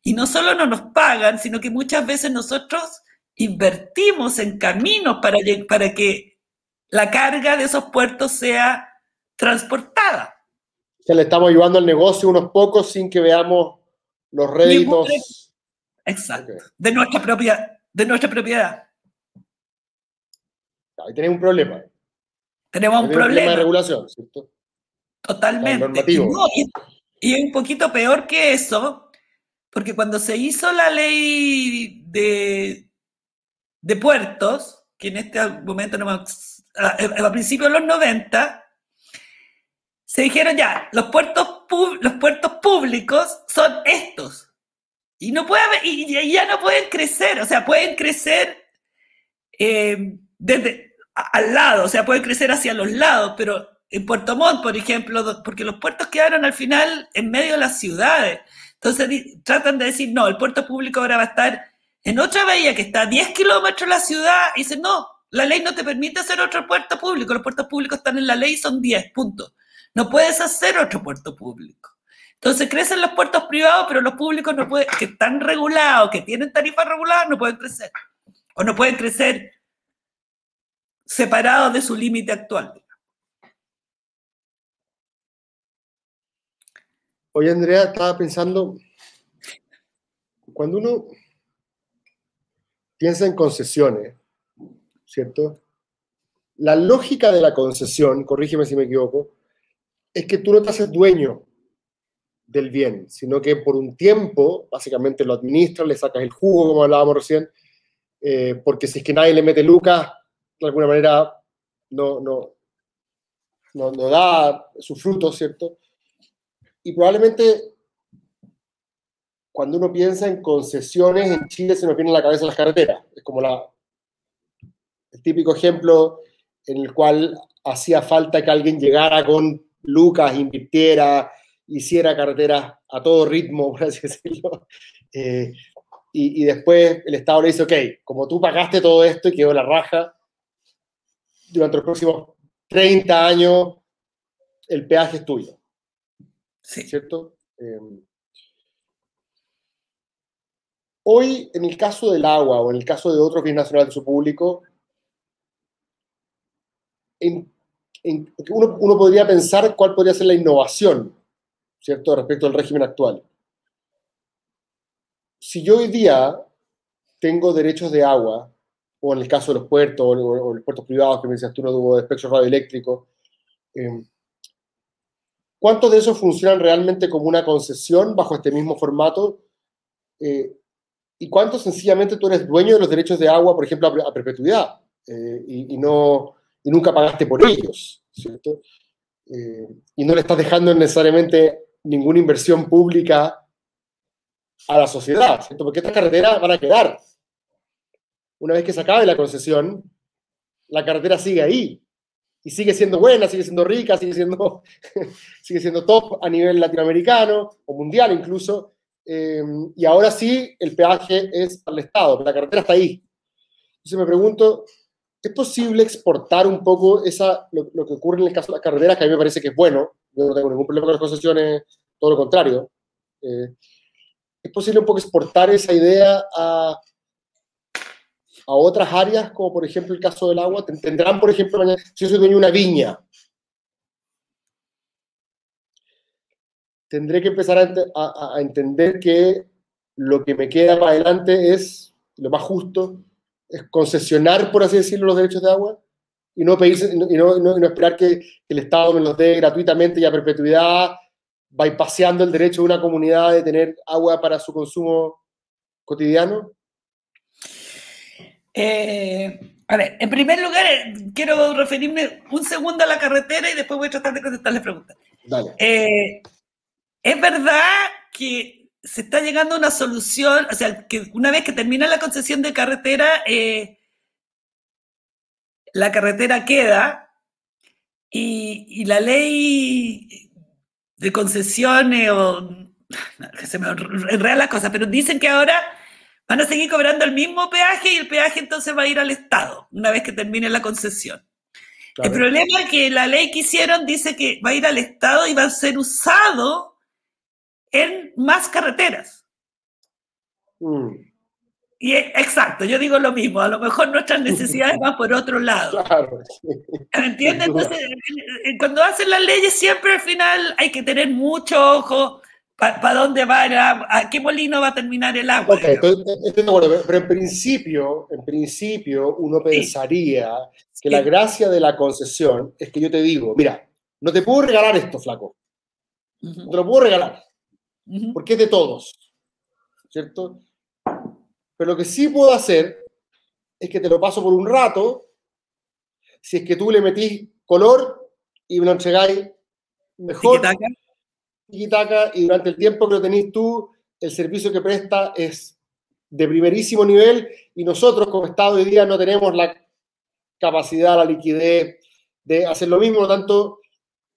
Y no solo no nos pagan, sino que muchas veces nosotros invertimos en caminos para, para que la carga de esos puertos sea transportada. O le estamos ayudando al negocio unos pocos sin que veamos los réditos. Exacto. De nuestra propiedad. De nuestra propiedad. Ahí tenemos un problema. Tenemos un problema. de regulación, ¿cierto? Totalmente. Y, es un poquito peor que eso, porque cuando se hizo la ley de, de puertos, que en este momento no a, a principios de los 90, se dijeron ya, los puertos, los puertos públicos son estos. Y, no puede, y ya no pueden crecer, o sea, pueden crecer eh, desde al lado, o sea, pueden crecer hacia los lados, pero en Puerto Montt, por ejemplo, porque los puertos quedaron al final en medio de las ciudades. Entonces tratan de decir, no, el puerto público ahora va a estar en otra bahía que está a 10 kilómetros de la ciudad, y dicen, no, la ley no te permite hacer otro puerto público, los puertos públicos están en la ley y son 10, puntos. No puedes hacer otro puerto público. Entonces crecen los puertos privados, pero los públicos no pueden, que están regulados, que tienen tarifas reguladas, no pueden crecer. O no pueden crecer separados de su límite actual. Oye, Andrea, estaba pensando, cuando uno piensa en concesiones, ¿cierto? La lógica de la concesión, corrígeme si me equivoco, es que tú no te haces dueño del bien, sino que por un tiempo, básicamente lo administras, le sacas el jugo, como hablábamos recién, eh, porque si es que nadie le mete lucas, de alguna manera no, no, no, no da su fruto, ¿cierto? Y probablemente cuando uno piensa en concesiones en Chile se nos viene a la cabeza las carreteras. Es como el típico ejemplo en el cual hacía falta que alguien llegara con Lucas invirtiera, hiciera carreteras a todo ritmo, por así decirlo. Eh, y, y, después el Estado le dice, ok, como tú pagaste todo esto y quedó la raja, durante los próximos 30 años el peaje es tuyo. Sí. ¿Cierto? Eh, hoy, en el caso del agua o en el caso de otros bienes nacionales de su público, en uno, uno, podría pensar cuál podría ser la innovación, ¿cierto?, respecto al régimen actual. Si yo hoy día tengo derechos de agua, o en el caso de los puertos, o, los puertos privados que me decías tú, no tuvo espectro radioeléctrico, eh, ¿cuántos de esos funcionan realmente como una concesión bajo este mismo formato? Eh, ¿Y cuántos sencillamente tú eres dueño de los derechos de agua, por ejemplo, a, perpetuidad? Eh, y, no y nunca pagaste por ellos, ¿cierto? Y no le estás dejando necesariamente ninguna inversión pública a la sociedad, ¿cierto? Porque estas carreteras van a quedar. Una vez que se acabe la concesión, la carretera sigue ahí. Y sigue siendo buena, sigue siendo rica, sigue siendo, sigue siendo top a nivel latinoamericano o mundial incluso. Eh, y ahora sí, el peaje es al Estado, la carretera está ahí. Entonces me pregunto, ¿Es posible exportar un poco esa, lo, lo, que ocurre en el caso de las carreteras, que a mí me parece que es bueno? Yo no tengo ningún problema con las concesiones, todo lo contrario. Eh, ¿Es posible un poco exportar esa idea a, a otras áreas, como por ejemplo el caso del agua? Tendrán, por ejemplo, si yo soy dueño de una viña, tendré que empezar a, a, a entender que lo que me queda para adelante es lo más justo es concesionar, por así decirlo, los derechos de agua y no, pedirse, y no, no, no esperar que, que, el Estado me los dé gratuitamente y a perpetuidad, bypaseando el derecho de una comunidad de tener agua para su consumo cotidiano? Eh, a ver, en primer lugar, quiero referirme un segundo a la carretera y después voy a tratar de contestar las preguntas. Dale. Eh, es verdad que se está llegando a una solución, o sea, que una vez que termina la concesión de carretera, eh, la carretera queda y, y, la ley de concesiones o que se me enredan las cosas, pero dicen que ahora van a seguir cobrando el mismo peaje y el peaje entonces va a ir al Estado una vez que termine la concesión. Claro. El problema es que la ley que hicieron dice que va a ir al Estado y va a ser usado en más carreteras. Mm. Y exacto, yo digo lo mismo, a lo mejor nuestras necesidades van por otro lado. Claro. ¿Me entiendes? Entonces, cuando hacen las leyes siempre al final hay que tener mucho ojo para pa dónde va, a, a, qué molino va a terminar el agua. Okay, de acuerdo, pero en principio, en principio uno pensaría sí. que sí. la gracia de la concesión es que yo te digo, mira, no te puedo regalar esto, flaco. Uh -huh. No te lo puedo regalar porque es de todos, ¿cierto? Pero lo que sí puedo hacer es que te lo paso por un rato, si es que tú le metís color y me lo entregáis mejor. Tiki-taka y durante el tiempo que lo tenés tú, el servicio que presta es de primerísimo nivel y nosotros como Estado hoy día no tenemos la capacidad, la liquidez de hacer lo mismo, por lo tanto,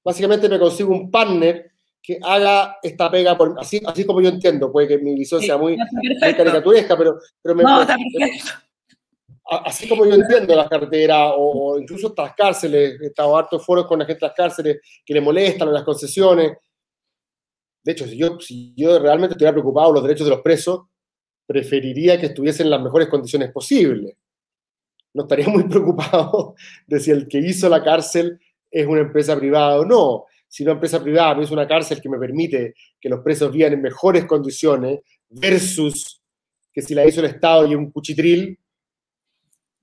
básicamente me consigo un partner que haga esta pega, por, así, así como yo entiendo, puede que mi visión sea muy, caricaturesca, pero, pero me, no, así como yo entiendo las carreteras o, incluso estas cárceles, he estado harto foros con la gente de las cárceles que le molestan las concesiones. De hecho, si yo, si yo realmente estuviera preocupado por los derechos de los presos, preferiría que estuviesen en las mejores condiciones posibles. No estaría muy preocupado de si el que hizo la cárcel es una empresa privada o no. Si una empresa privada me hizo una cárcel que me permite que los presos vivan en mejores condiciones versus que si la hizo el Estado y un cuchitril,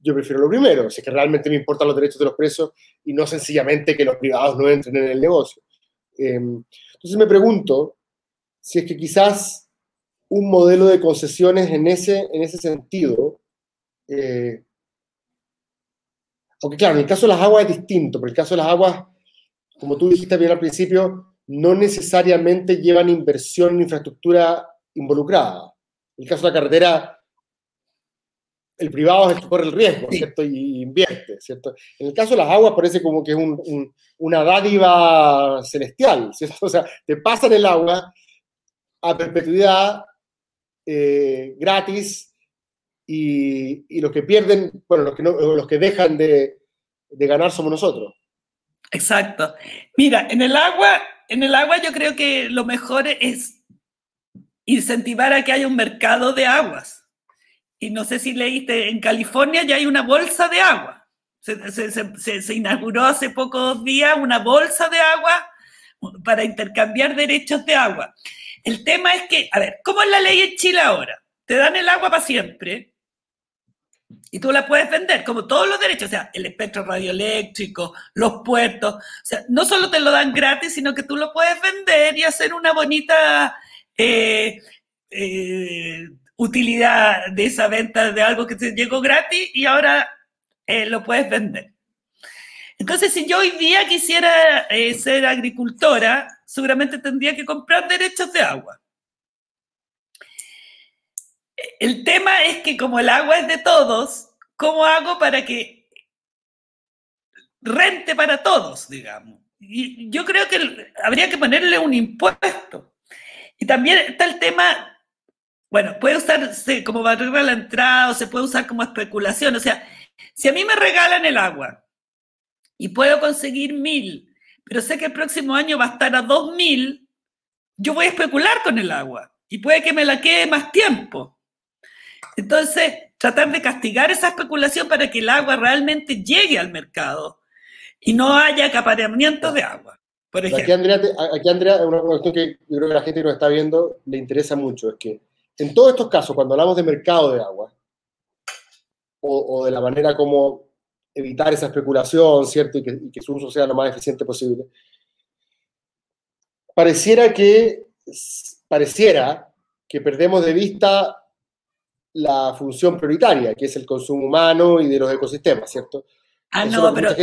yo prefiero lo primero, si es que realmente me importan los derechos de los presos y no sencillamente que los privados no entren en el negocio. Em, entonces me pregunto si es que quizás un modelo de concesiones en ese, en ese sentido, eh, aunque claro, en el caso de las aguas es distinto, pero en el caso de las aguas, como tú dijiste bien al principio, no necesariamente llevan inversión en infraestructura involucrada. En el caso de la carretera, el privado es el que corre el riesgo, ¿cierto? Y invierte, ¿cierto? En el caso de las aguas parece como que es una dádiva celestial, ¿cierto? O sea, te pasan el agua a perpetuidad, eh, gratis, y, los que pierden, bueno, los que, los que dejan de, de ganar somos nosotros. Exacto. Mira, en el agua, en el agua yo creo que lo mejor es incentivar a que haya un mercado de aguas y no sé si leíste, en California ya hay una bolsa de agua. Se, inauguró hace pocos días una bolsa de agua para intercambiar derechos de agua. El tema es que, a ver, ¿cómo es la ley en Chile ahora? Te dan el agua para siempre y tú la puedes vender, como todos los derechos, o sea, el espectro radioeléctrico, los puertos, o sea, no solo te lo dan gratis, sino que tú lo puedes vender y hacer una bonita eh, eh, utilidad de esa venta de algo que te llegó gratis y ahora eh, lo puedes vender. Entonces, si yo hoy día quisiera ser agricultora, seguramente tendría que comprar derechos de agua. El tema es que como el agua es de todos, ¿cómo hago para que rente para todos, digamos? Y yo creo que habría que ponerle un impuesto. Y también está el tema bueno, puede usarse como barrera a la entrada o se puede usar como especulación. O sea, si a mí me regalan el agua y puedo conseguir mil, pero sé que el próximo año va a estar a dos mil, yo voy a especular con el agua y puede que me la quede más tiempo. Entonces, tratar de castigar esa especulación para que el agua realmente llegue al mercado y no haya acaparamiento de agua. Por ejemplo. Aquí, Andrea, aquí, Andrea, una cuestión que yo creo que la gente que nos está viendo le interesa mucho, es que en todos estos casos, cuando hablamos de mercado de agua, o, de la manera como evitar esa especulación, ¿cierto? Y que, su uso sea lo más eficiente posible, pareciera que, pareciera que perdemos de vista la función prioritaria, que es el consumo humano y de los ecosistemas, ¿cierto? Ah, no, pero...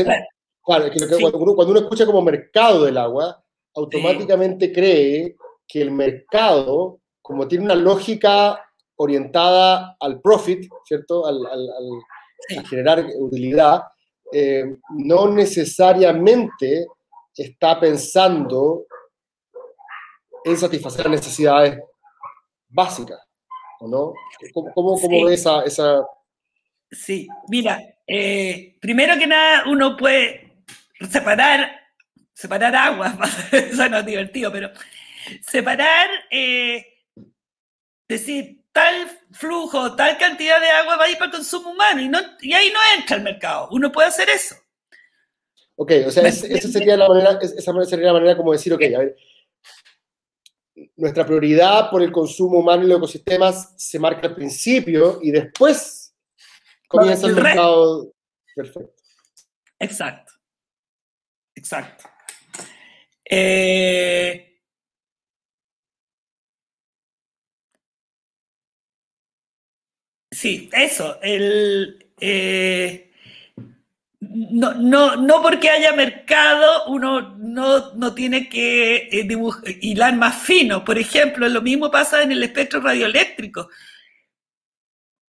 claro, que, cuando, uno, cuando, uno, escucha como mercado del agua, automáticamente cree que el mercado como tiene una lógica orientada al profit, ¿cierto? Al, a generar utilidad, eh, no necesariamente está pensando en satisfacer las necesidades básicas, no? ¿Cómo, cómo, ve esa, esa, Sí, mira, eh, primero que nada uno puede separar, separar aguas, eso no es divertido, pero separar... Eh, decir, tal flujo, tal cantidad de agua va a ir para el consumo humano y, no, y ahí no entra el mercado. Uno puede hacer eso. Ok, o sea, esa sería la manera, esa sería la manera como decir, ok, a ver, nuestra prioridad por el consumo humano y los ecosistemas se marca al principio y después comienza el, mercado. Perfecto. Exacto. Exacto. Eh, Sí, eso. El, eh, no, no, no porque haya mercado, uno no, no tiene que eh, hilar más fino. Por ejemplo, lo mismo pasa en el espectro radioeléctrico.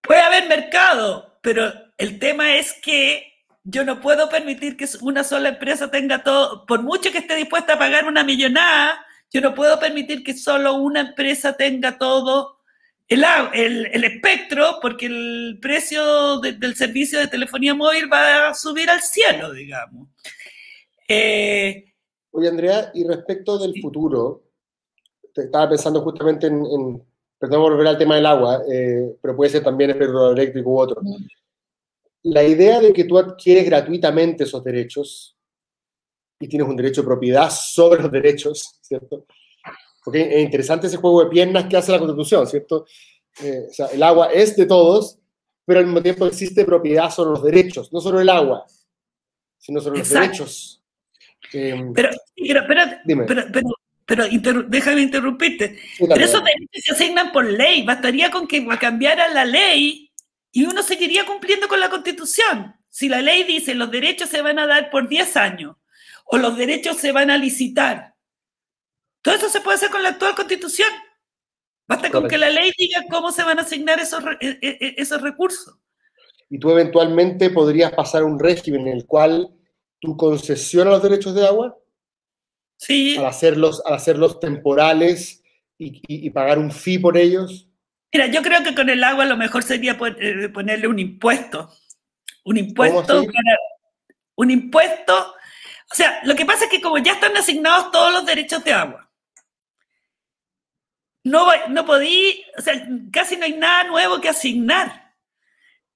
Puede haber mercado, pero el tema es que yo no puedo permitir que una sola empresa tenga todo, por mucho que esté dispuesta a pagar una millonada, yo no puedo permitir que solo una empresa tenga todo el, el, espectro, porque el precio del servicio de telefonía móvil va a subir al cielo, digamos. Eh, Oye, Andrea, y respecto del futuro, estaba pensando justamente en, perdón volver al tema del agua, eh, pero puede ser también espectro eléctrico u otro. La idea de que tú adquieres gratuitamente esos derechos y tienes un derecho de propiedad sobre los derechos, ¿cierto? Porque es interesante ese juego de piernas que hace la Constitución, ¿cierto? Eh, o sea, el agua es de todos, pero al mismo tiempo existe propiedad sobre los derechos, no solo el agua, sino sobre los derechos. Em, pero, pero, pero, déjame interrumpirte. pero esos derechos se asignan por ley. Bastaría con que cambiara la ley y uno seguiría cumpliendo con la Constitución. Si la ley dice los derechos se van a dar por 10 años o los derechos se van a licitar, todo eso se puede hacer con la actual constitución. Basta con que la ley diga cómo se van a asignar esos, e, e, e, esos recursos. Y tú eventualmente podrías pasar un régimen en el cual tú concesionas los derechos de agua. Sí. Al hacerlos, al hacerlos temporales y, pagar un fee por ellos. Mira, yo creo que con el agua lo mejor sería eh, ponerle un impuesto. Un impuesto un impuesto. O sea, lo que pasa es que como ya están asignados todos los derechos de agua, no, no podí, o sea, casi no hay nada nuevo que asignar.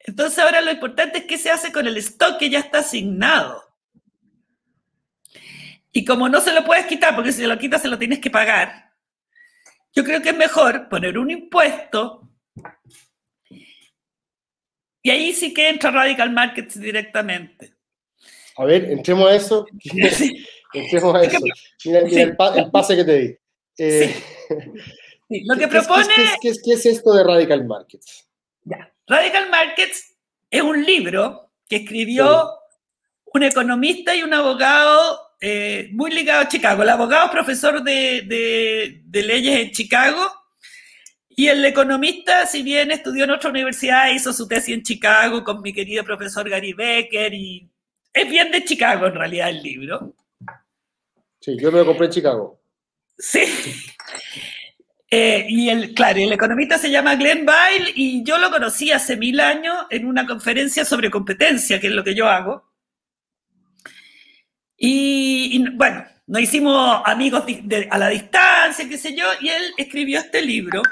Entonces ahora lo importante es qué se hace con el stock que ya está asignado. Y como no se lo puedes quitar, porque si se lo quitas se lo tienes que pagar, yo creo que es mejor poner un impuesto y ahí sí que entra Radical Markets directamente. A ver, entremos a eso. entremos a eso. Mira, el, pase que te di. Eh, lo que propone... ¿qué, es, esto de Radical Markets? Radical Markets es un libro que escribió un economista y un abogado eh, muy ligado a Chicago. El abogado es profesor de, leyes en Chicago y el economista, si bien estudió en otra universidad, hizo su tesis en Chicago con mi querido profesor Gary Becker y es bien de Chicago en realidad el libro. Sí, yo me lo compré en Chicago. Sí. Eh, y el, claro, el economista se llama Glenn Byle y yo lo conocí hace mil años en una conferencia sobre competencia, que es lo que yo hago. Y, bueno, nos hicimos amigos a la distancia, qué sé yo, y él escribió este libro,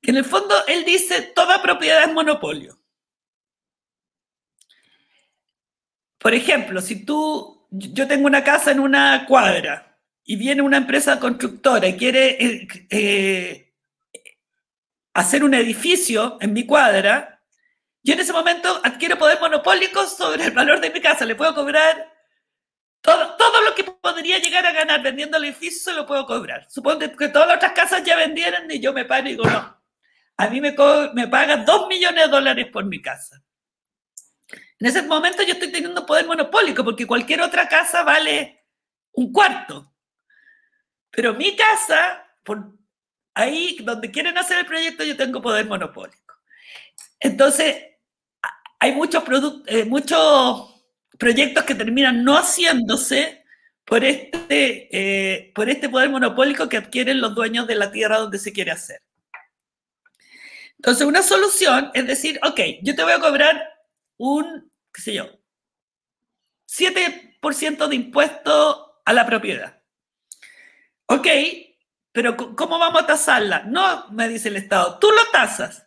que en el fondo él dice, toda propiedad es monopolio. Por ejemplo, si tú, yo tengo una casa en una cuadra, y viene una empresa constructora y quiere eh, eh, hacer un edificio en mi cuadra, yo en ese momento adquiero poder monopólico sobre el valor de mi casa. Le puedo cobrar todo, todo lo que podría llegar a ganar vendiendo el edificio, se lo puedo cobrar. Supongo que todas las otras casas ya vendieran y yo me paro y digo, no, a mí me, me pagan dos millones de dólares por mi casa. En ese momento yo estoy teniendo poder monopólico porque cualquier otra casa vale un cuarto. Pero mi casa, ahí donde quieren hacer el proyecto, yo tengo poder monopólico. Entonces, hay muchos, eh, muchos proyectos que terminan no haciéndose por este, eh, por este poder monopólico que adquieren los dueños de la tierra donde se quiere hacer. Entonces, una solución es decir, ok, yo te voy a cobrar un, qué sé yo, 7% de impuesto a la propiedad. Ok, pero ¿cómo vamos a tasarla? No, me dice el Estado, tú lo tasas.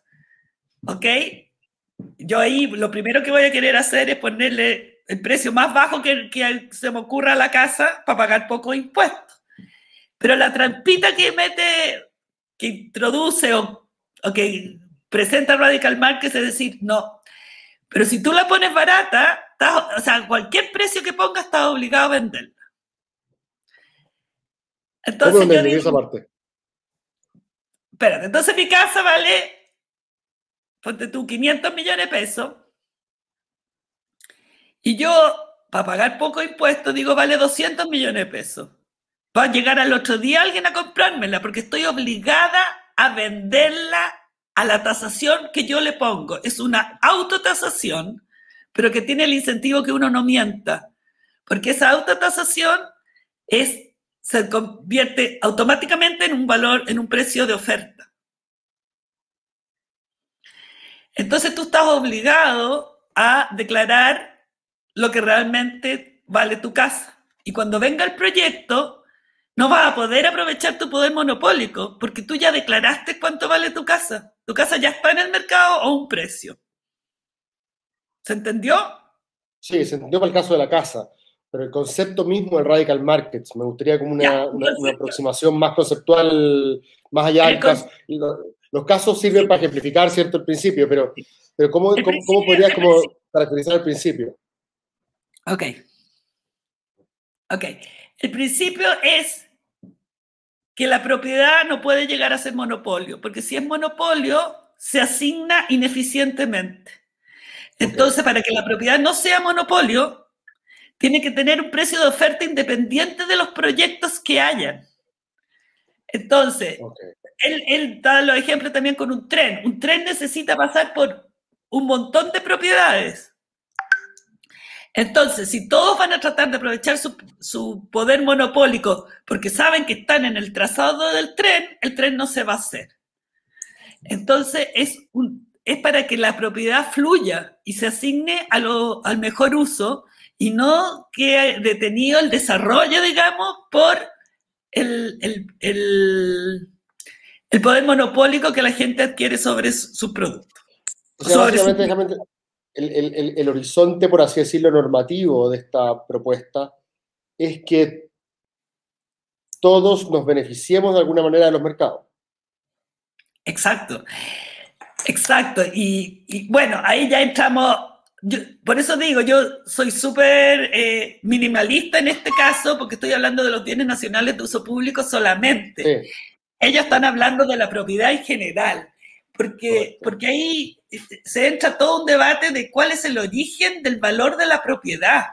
Ok, yo ahí lo primero que voy a querer hacer es ponerle el precio más bajo que, se me ocurra a la casa para pagar poco impuesto. Pero la trampita que mete, que introduce o, que presenta Radical Markets es decir, no. Pero si tú la pones barata, o sea, cualquier precio que pongas estás obligado a venderla. Entonces yo digo, esa parte? Espérate, entonces mi casa vale, ponte tú, 500 millones de pesos. Y yo, para pagar poco impuesto, digo, vale 200 millones de pesos. Va a llegar al otro día alguien a comprármela porque estoy obligada a venderla a la tasación que yo le pongo. Es una autotasación, pero que tiene el incentivo que uno no mienta. Porque esa autotasación es, se convierte automáticamente en un valor, en un precio de oferta. Entonces tú estás obligado a declarar lo que realmente vale tu casa. Y cuando venga el proyecto, no vas a poder aprovechar tu poder monopólico porque tú ya declaraste cuánto vale tu casa. Tu casa ya está en el mercado o un precio. ¿Se entendió? Sí, se entendió para el caso de la casa, pero el concepto mismo del radical markets, me gustaría como una, aproximación más conceptual, más allá del caso. Los, casos sirven para ejemplificar, ¿cierto?, el principio, pero, pero ¿cómo, cómo, podrías como caracterizar el principio? Ok. Ok. El principio es que la propiedad no puede llegar a ser monopolio, porque si es monopolio, se asigna ineficientemente. Entonces, para que la propiedad no sea monopolio, tiene que tener un precio de oferta independiente de los proyectos que hayan. Entonces, él, él, da los ejemplos también con un tren. Un tren necesita pasar por un montón de propiedades. Entonces, si todos van a tratar de aprovechar su, poder monopólico porque saben que están en el trazado del tren, el tren no se va a hacer. Entonces, es, es para que la propiedad fluya y se asigne al mejor uso y no quede detenido el desarrollo, digamos, por el, el, poder monopólico que la gente adquiere sobre sus productos el, horizonte, por así decirlo, normativo de esta propuesta es que todos nos beneficiemos de alguna manera de los mercados. Exacto, exacto. Y, bueno, ahí ya entramos, por eso digo, yo soy súper eh, minimalista en este caso, porque estoy hablando de los bienes nacionales de uso público solamente. Ellos están hablando de la propiedad en general, porque, porque ahí se entra todo un debate de cuál es el origen del valor de la propiedad.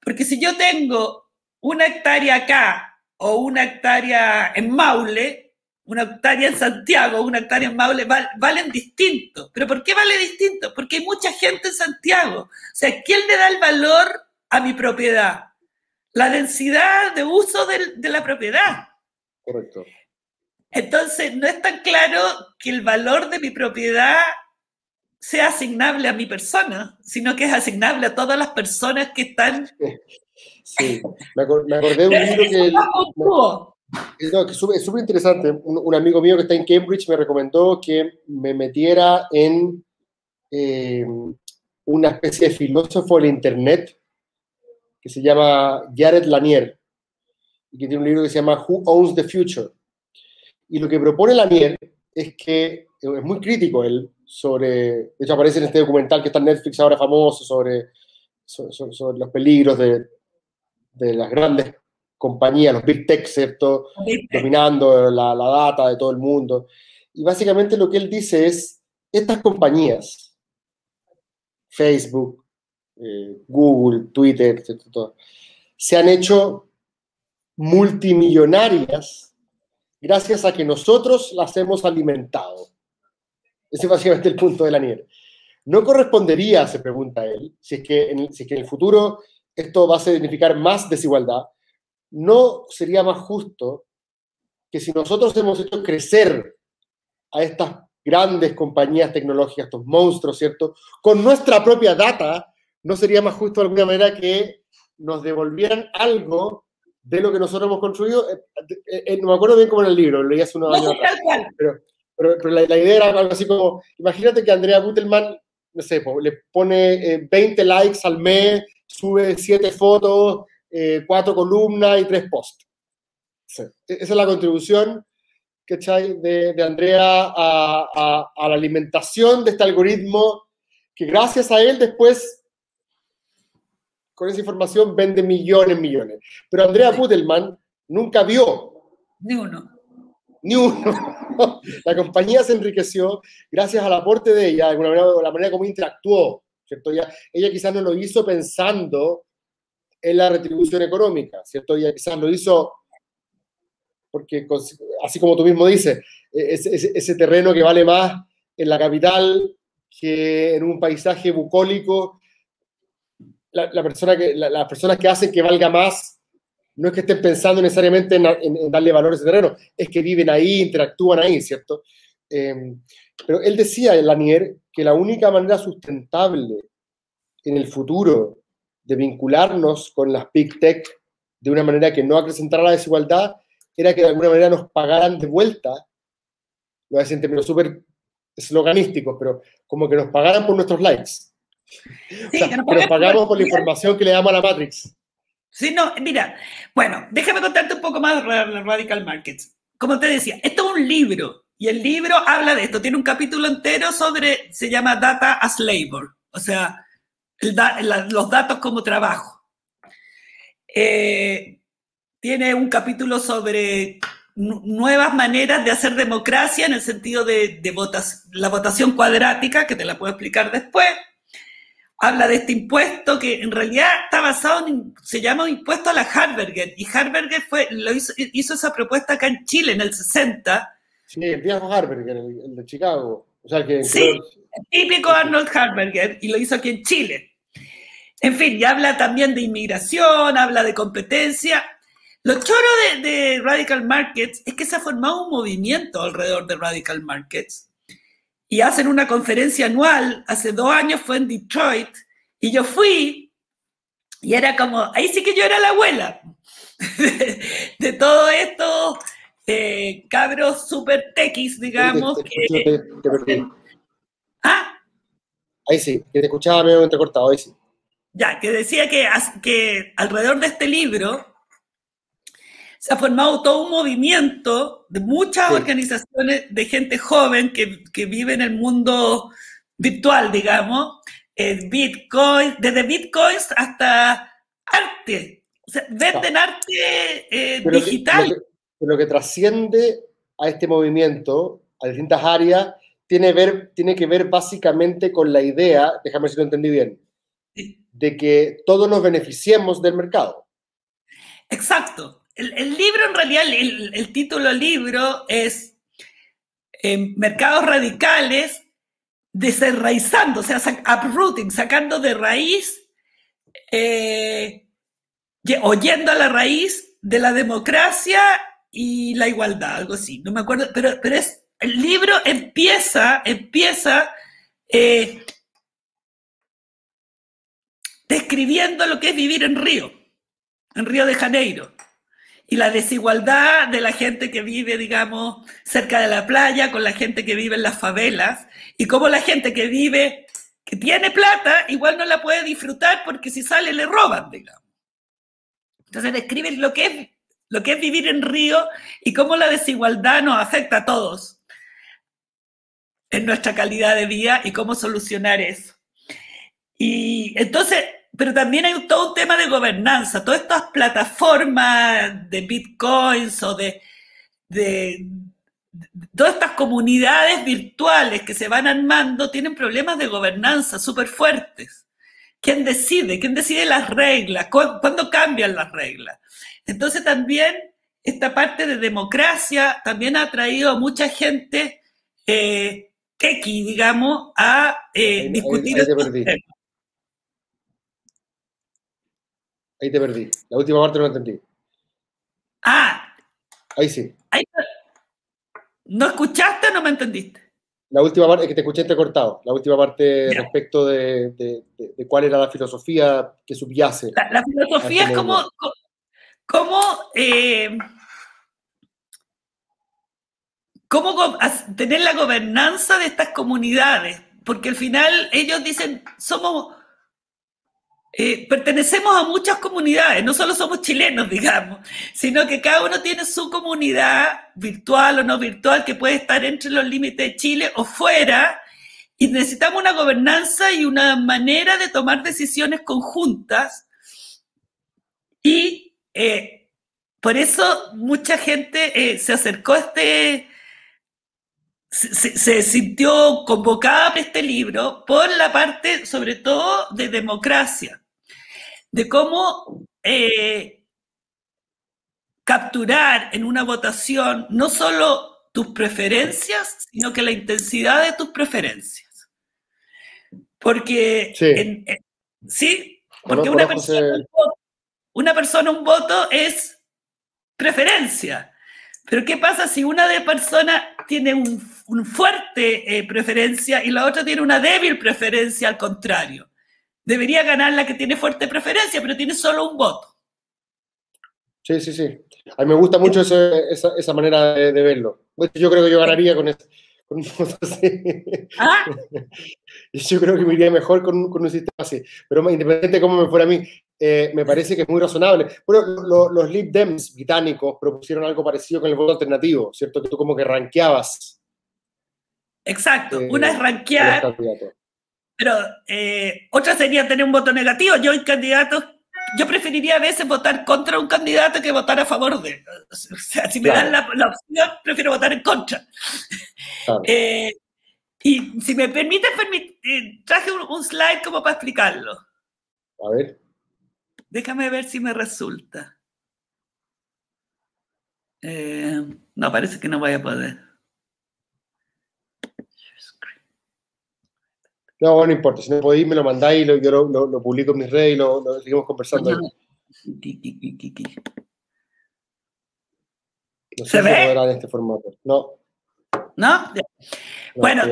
Porque si yo tengo una hectárea acá o una hectárea en Maule, una hectárea en Santiago, una hectárea en Maule, valen distinto. ¿Pero por qué vale distinto? Porque hay mucha gente en Santiago. O sea, ¿quién le da el valor a mi propiedad? La densidad de uso de la propiedad. Correcto. Entonces, no es tan claro que el valor de mi propiedad sea asignable a mi persona, sino que es asignable a todas las personas que están... Sí, me, acordé de un libro que... no, que es súper interesante. Un, amigo mío que está en Cambridge me recomendó que me metiera en eh, una especie de filósofo del Internet que se llama Jared Lanier y que tiene un libro que se llama Who Owns the Future. Y lo que propone Lanier es que es muy crítico él sobre, de hecho aparece en este documental que está en Netflix ahora famoso sobre, sobre, los peligros de, de, las grandes compañías, los big tech, ¿cierto? Dominando la, la, data de todo el mundo. Y básicamente lo que él dice es, estas compañías, Facebook, eh, Google, Twitter, ¿cierto? se han hecho multimillonarias gracias a que nosotros las hemos alimentado. Ese es básicamente el punto de la nieve. ¿No correspondería, se pregunta él, si es, que en, si que en el futuro esto va a significar más desigualdad, no sería más justo que si nosotros hemos hecho crecer a estas grandes compañías tecnológicas, estos monstruos, ¿cierto? Con nuestra propia data, ¿no sería más justo de alguna manera que nos devolvieran algo de lo que nosotros hemos construido? Eh, eh, eh, no me acuerdo bien cómo en el libro, lo leí hace unos años pero pero, la, idea era algo así como, imagínate que Andrea Gutelman, no sé, le pone 20 eh, likes al mes, sube 7 fotos, 4 eh, columnas y 3 posts. E-, esa es la contribución de, de Andrea a, a, la alimentación de este algoritmo que gracias a él después con esa información vende millones, millones. Pero Andrea Butelman nunca vio. Ni uno ni uno. la compañía se enriqueció gracias al aporte de ella, de alguna manera, la manera como interactuó ¿cierto? Ella, ella quizás no lo hizo pensando en la retribución económica, ¿cierto? Ella quizás lo hizo porque, así como tú mismo dices, e, ese, terreno que vale más en la capital que en un paisaje bucólico, la, persona que, las personas que hacen que valga más no es que estén pensando necesariamente en, darle valor a ese terreno, es que viven ahí, interactúan ahí, ¿cierto? Em, pero él decía, Lanier, que la única manera sustentable en el futuro de vincularnos con las Big Tech de una manera que no acrecentara la desigualdad era que de alguna manera nos pagaran de vuelta, lo voy a decir en términos súper esloganísticos, pero como que nos pagaran por nuestros likes. Sí, que nos pagamos por la información que le damos a la Matrix. Sí, no, mira, bueno, déjame contarte un poco más de Radical Markets. Como te decía, esto es un libro y el libro habla de esto, tiene un capítulo entero sobre, se llama Data as Labor, o sea, los datos como trabajo. Eh, tiene un capítulo sobre nuevas maneras de hacer democracia en el sentido de, la votación cuadrática, que te la puedo explicar después habla de este impuesto que en realidad está basado en, se llama impuesto a la Harberger, y Harberger fue, lo hizo, esa propuesta acá en Chile en el 60. Sí, el viejo Harberger, el, de Chicago. O sea, que, sí, típico Arnold Harberger, y lo hizo aquí en Chile. En fin, y habla también de inmigración, habla de competencia. Lo choro de, de Radical Markets es que se ha formado un movimiento alrededor de Radical Markets y hacen una conferencia anual, hace dos años fue en Detroit, y yo fui, y era como, ahí sí que yo era la abuela de, todo esto, eh, cabros super tequis, digamos. ¿Ah? Ahí sí, que te escuchaba medio entrecortado, ahí sí. Ya, que decía que, que alrededor de este libro se ha formado todo un movimiento de muchas organizaciones de gente joven que, que, vive en el mundo virtual, digamos, eh, Bitcoin, desde Bitcoins hasta arte. O sea, venden arte eh, digital. lo, que, lo, que, trasciende a este movimiento, a distintas áreas, tiene, ver, tiene que ver básicamente con la idea, déjame ver si lo entendí bien, de que todos nos beneficiemos del mercado. Exacto. El, libro, en realidad, el, título del libro es eh, Mercados Radicales desenraizando, o sea, uprooting, sacando de raíz, eh, oyendo a la raíz de la democracia y la igualdad, algo así, no me acuerdo, pero, pero es, el libro empieza, empieza eh, describiendo lo que es vivir en Río, en Río de Janeiro y la desigualdad de la gente que vive, digamos, cerca de la playa con la gente que vive en las favelas y cómo la gente que vive, que tiene plata, igual no la puede disfrutar porque si sale le roban, digamos. Entonces describen lo que es, lo que es vivir en Río y cómo la desigualdad nos afecta a todos en nuestra calidad de vida y cómo solucionar eso. Y entonces pero también hay todo un tema de gobernanza. Todas estas plataformas de bitcoins o de, de, todas estas comunidades virtuales que se van armando tienen problemas de gobernanza súper fuertes. ¿Quién decide? ¿Quién decide las reglas? ¿Cuándo cambian las reglas? Entonces también esta parte de democracia también ha traído a mucha gente eh, digamos, a eh, discutir. Ahí te perdí. La última parte no la entendí. Ah. Ahí sí. ¿No escuchaste o no me entendiste? La última parte, es que te escuché entrecortado. La última parte respecto de, cuál era la filosofía que subyace. La, filosofía es este como, como eh, cómo tener la gobernanza de estas comunidades, porque al final ellos dicen, somos eh, pertenecemos a muchas comunidades, no solo somos chilenos, digamos, sino que cada uno tiene su comunidad virtual o no virtual que puede estar entre los límites de Chile o fuera, y necesitamos una gobernanza y una manera de tomar decisiones conjuntas. Y eh, por eso mucha gente eh, se acercó a este, se, sintió convocada a este libro por la parte, sobre todo, de democracia, de cómo eh, capturar en una votación no solo tus preferencias, sino que la intensidad de tus preferencias. Porque, sí, porque una persona, una persona, un voto es preferencia. Pero ¿qué pasa si una de persona tiene un, fuerte eh, preferencia y la otra tiene una débil preferencia al contrario? Debería ganar la que tiene fuerte preferencia, pero tiene solo un voto. Sí, sí, sí. A mí me gusta mucho esa, manera de, verlo. Yo creo que yo ganaría con, eso. un voto así. ¿Ah? Yo creo que me iría mejor con, un sistema así. Pero independientemente de cómo me fuera a mí, eh, me parece que es muy razonable. Bueno, los Lib Dems británicos propusieron algo parecido con el voto alternativo, ¿cierto? Que tú como que ranqueabas. Exacto, eh, una es ranquear, pero eh, otra sería tener un voto negativo. Yo en candidatos, yo preferiría a veces votar contra un candidato que votar a favor de. O sea, si me dan la, opción, prefiero votar en contra. y si me permite, traje un slide como para explicarlo. A ver. Déjame ver si me resulta. Eh, no, parece que no voy a poder. No, no importa. Si no podéis, me lo mandáis, yo lo, publico en mis redes y lo, seguimos conversando. No, ¿Se ve? en este formato. No. ¿No? bueno,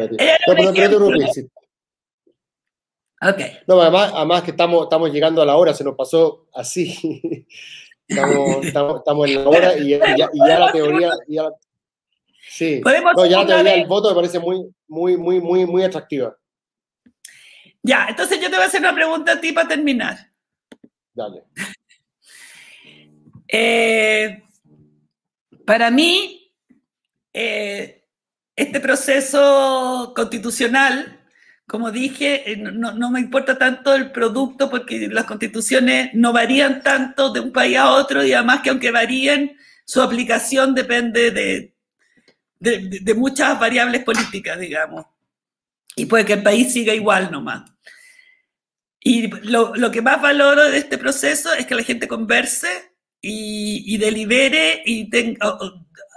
no, además, además que estamos, estamos llegando a la hora, se nos pasó así. estamos, estamos, en la hora y, ya, la teoría. Ya, sí, no, ya la teoría del voto me parece muy, muy, muy, muy, muy atractiva. Ya, entonces yo te voy a hacer una pregunta a ti para terminar. Dale. Eh, para mí, eh, este proceso constitucional como dije, eh, no, me importa tanto el producto porque las constituciones no varían tanto de un país a otro y además que aunque varíen, su aplicación depende de, de, muchas variables políticas, digamos. Y puede que el país siga igual nomás. Y lo, que más valoro de este proceso es que la gente converse y, delibere y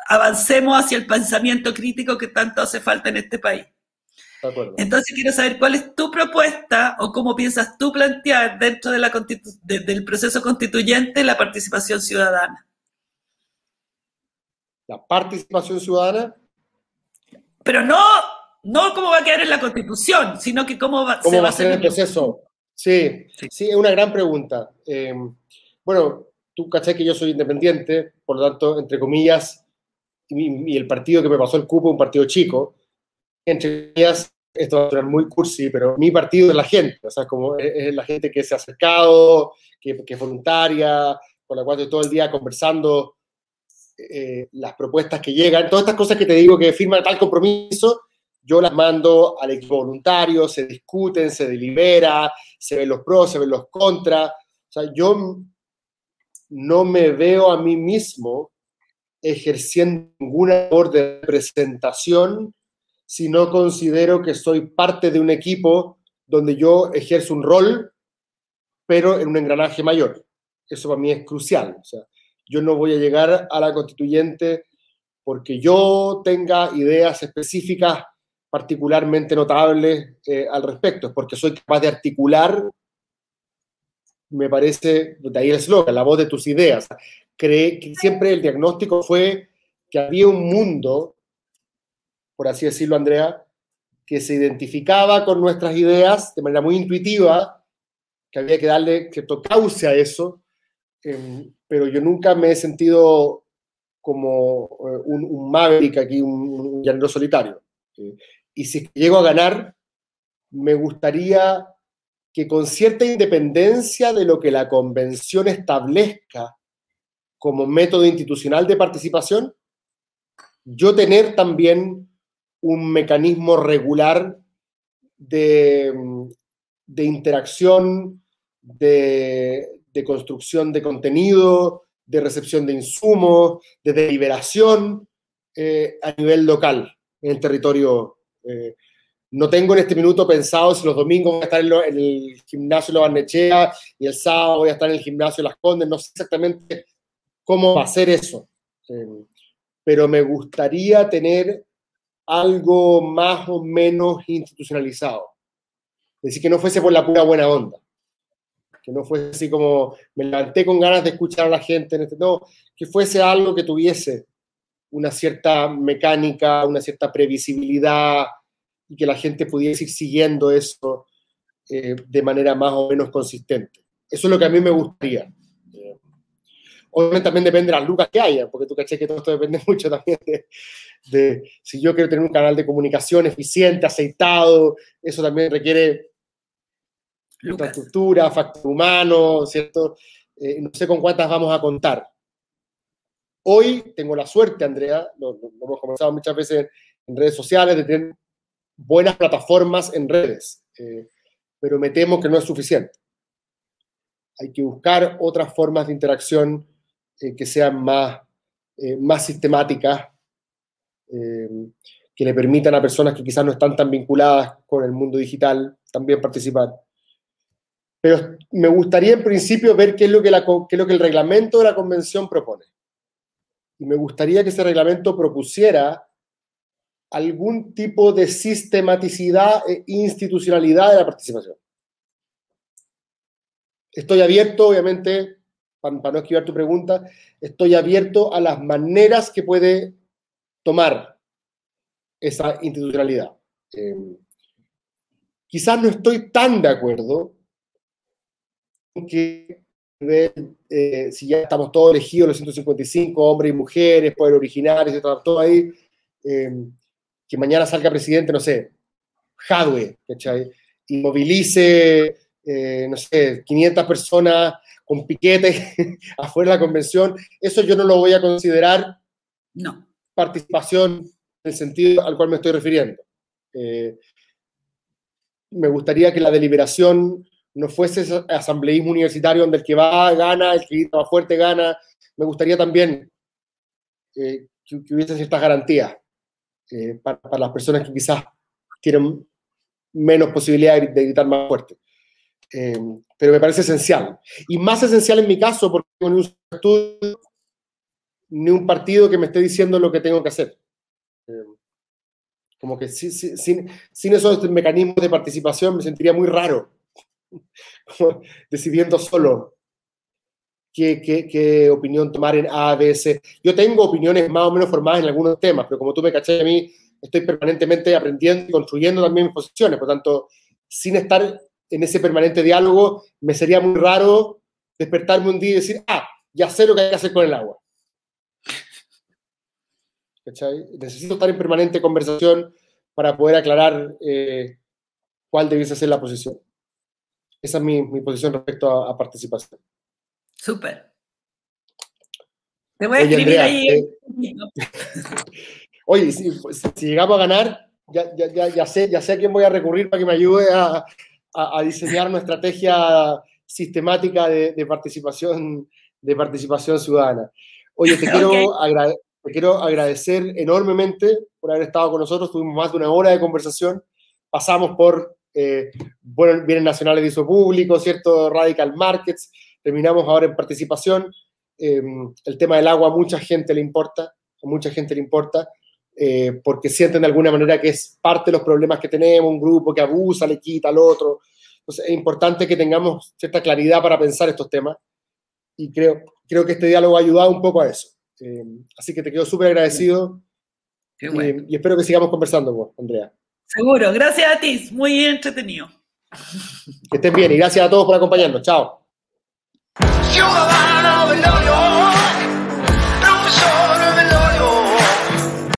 avancemos hacia el pensamiento crítico que tanto hace falta en este país. Entonces quiero saber cuál es tu propuesta o cómo piensas tú plantear dentro de la del proceso constituyente la participación ciudadana. La participación ciudadana. Pero no, no cómo va a quedar en la constitución, sino que cómo va, ¿Cómo va a ser el proceso. Sí, sí, es una gran pregunta. Em, bueno, tú caché que yo soy independiente, por lo tanto, entre comillas, y, y el partido que me pasó el cupo, un partido chico, entre comillas, esto va a sonar muy cursi, pero mi partido es la gente, o sea, como es, la gente que se ha acercado, que, es voluntaria, con la cual estoy todo el día conversando eh, las propuestas que llegan, todas estas cosas que te digo que firman tal compromiso, yo las mando al equipo voluntario, se discuten, se delibera, se ven los pros, se ven los contras. O sea, yo no me veo a mí mismo ejerciendo ninguna labor de representación si no considero que soy parte de un equipo donde yo ejerzo un rol, pero en un engranaje mayor. Eso para mí es crucial. O sea, yo no voy a llegar a la constituyente porque yo tenga ideas específicas particularmente notables eh, al respecto, es porque soy capaz de articular, me parece, de ahí el eslogan, la voz de tus ideas. Cree que siempre el diagnóstico fue que había un mundo por así decirlo, Andrea, que se identificaba con nuestras ideas de manera muy intuitiva, que había que darle cierto cauce a eso, em, pero yo nunca me he sentido como eh, un, un, maverick aquí, un, llanero solitario. Y si llego a ganar, me gustaría que con cierta independencia de lo que la convención establezca como método institucional de participación, yo tener también un mecanismo regular de, interacción, de, construcción de contenido, de recepción de insumos, de deliberación eh, a nivel local. en el territorio. Eh, no tengo en este minuto pensado si los domingos voy a estar en, el gimnasio de Barnechea y el sábado voy a estar en el gimnasio de Las Condes. No sé exactamente cómo ser eso. Eh, pero me gustaría tener algo más o menos institucionalizado. Es decir, que no fuese por la pura buena onda. Que no fuese así como me levanté con ganas de escuchar a la gente. Este, no, que fuese algo que tuviese una cierta mecánica, una cierta previsibilidad, y que la gente pudiese ir siguiendo eso eh, de manera más o menos consistente. Eso es lo que a mí me gustaría. Eh, obviamente también depende de las lucas que haya, porque tú caché que todo esto depende mucho también de, si yo quiero tener un canal de comunicación eficiente, aceitado, eso también requiere infraestructura, factor humano, ¿cierto? Eh, no sé con cuántas vamos a contar. Hoy tengo la suerte, Andrea, lo, hemos conversado muchas veces en redes sociales, de tener buenas plataformas en redes, eh, pero me temo que no es suficiente. Hay que buscar otras formas de interacción eh, que sean más, eh, más sistemáticas, que le permitan a personas que quizás no están tan vinculadas con el mundo digital también participar. Pero me gustaría en principio ver qué es lo que, la, qué es lo que el reglamento de la convención propone. Y me gustaría que ese reglamento propusiera algún tipo de sistematicidad e institucionalidad de la participación. Estoy abierto, obviamente, para, no esquivar tu pregunta, estoy abierto a las maneras que puede tomar esa institucionalidad. Em, quizás no estoy tan de acuerdo en que eh, si ya estamos todos elegidos, los 155 hombres y mujeres, poder originarios, todo ahí, em, que mañana salga presidente, no sé, Hadwe, ¿cachai? Y movilice, eh, no sé, 500 personas con piquete afuera de la convención, eso yo no lo voy a considerar no. participación en el sentido al cual me estoy refiriendo. Eh, me gustaría que la deliberación no fuese ese asambleísmo universitario donde el que va gana, el que va fuerte gana. Me gustaría también eh, que, que, hubiese ciertas garantías. Eh, para, las personas que quizás tienen menos posibilidad de gritar más fuerte. Eh, pero me parece esencial. Y más esencial en mi caso, porque no ni un estudio ni un partido que me esté diciendo lo que tengo que hacer. Como que sin, sin, sin, esos mecanismos de participación me sentiría muy raro, decidiendo solo qué, opinión tomar en A, B, C. Yo tengo opiniones más o menos formadas en algunos temas, pero como tú me caché a mí, estoy permanentemente aprendiendo y construyendo también mis posiciones. Por tanto, sin estar en ese permanente diálogo, me sería muy raro despertarme un día y decir, ah, ya sé lo que hay que hacer con el agua. ¿Cachai? Necesito estar en permanente conversación para poder aclarar eh, cuál debiese ser la posición. Esa es mi, mi posición respecto a participación. Súper. Te voy a escribir ahí. Eh, oye, si, llegamos a ganar, ya, ya, ya, sé, ya sé a quién voy a recurrir para que me ayude a, a, diseñar una estrategia sistemática de, de, participación, de participación ciudadana. Oye, te quiero, te quiero agradecer enormemente por haber estado con nosotros. Tuvimos más de una hora de conversación. Pasamos por eh, bueno, bienes nacionales de uso público, ¿cierto? Radical Markets, terminamos ahora en participación. Em, el tema del agua a mucha gente le importa, a mucha gente le importa, eh, porque sienten de alguna manera que es parte de los problemas que tenemos, un grupo que abusa, le quita al otro. Entonces es importante que tengamos cierta claridad para pensar estos temas y creo, creo que este diálogo ha ayudado un poco a eso. Em, así que te quedo súper agradecido em, y espero que sigamos conversando, Andrea. Seguro, gracias a ti, muy entretenido. Que estén bien y gracias a todos por acompañarnos. Chao. Ciudadano.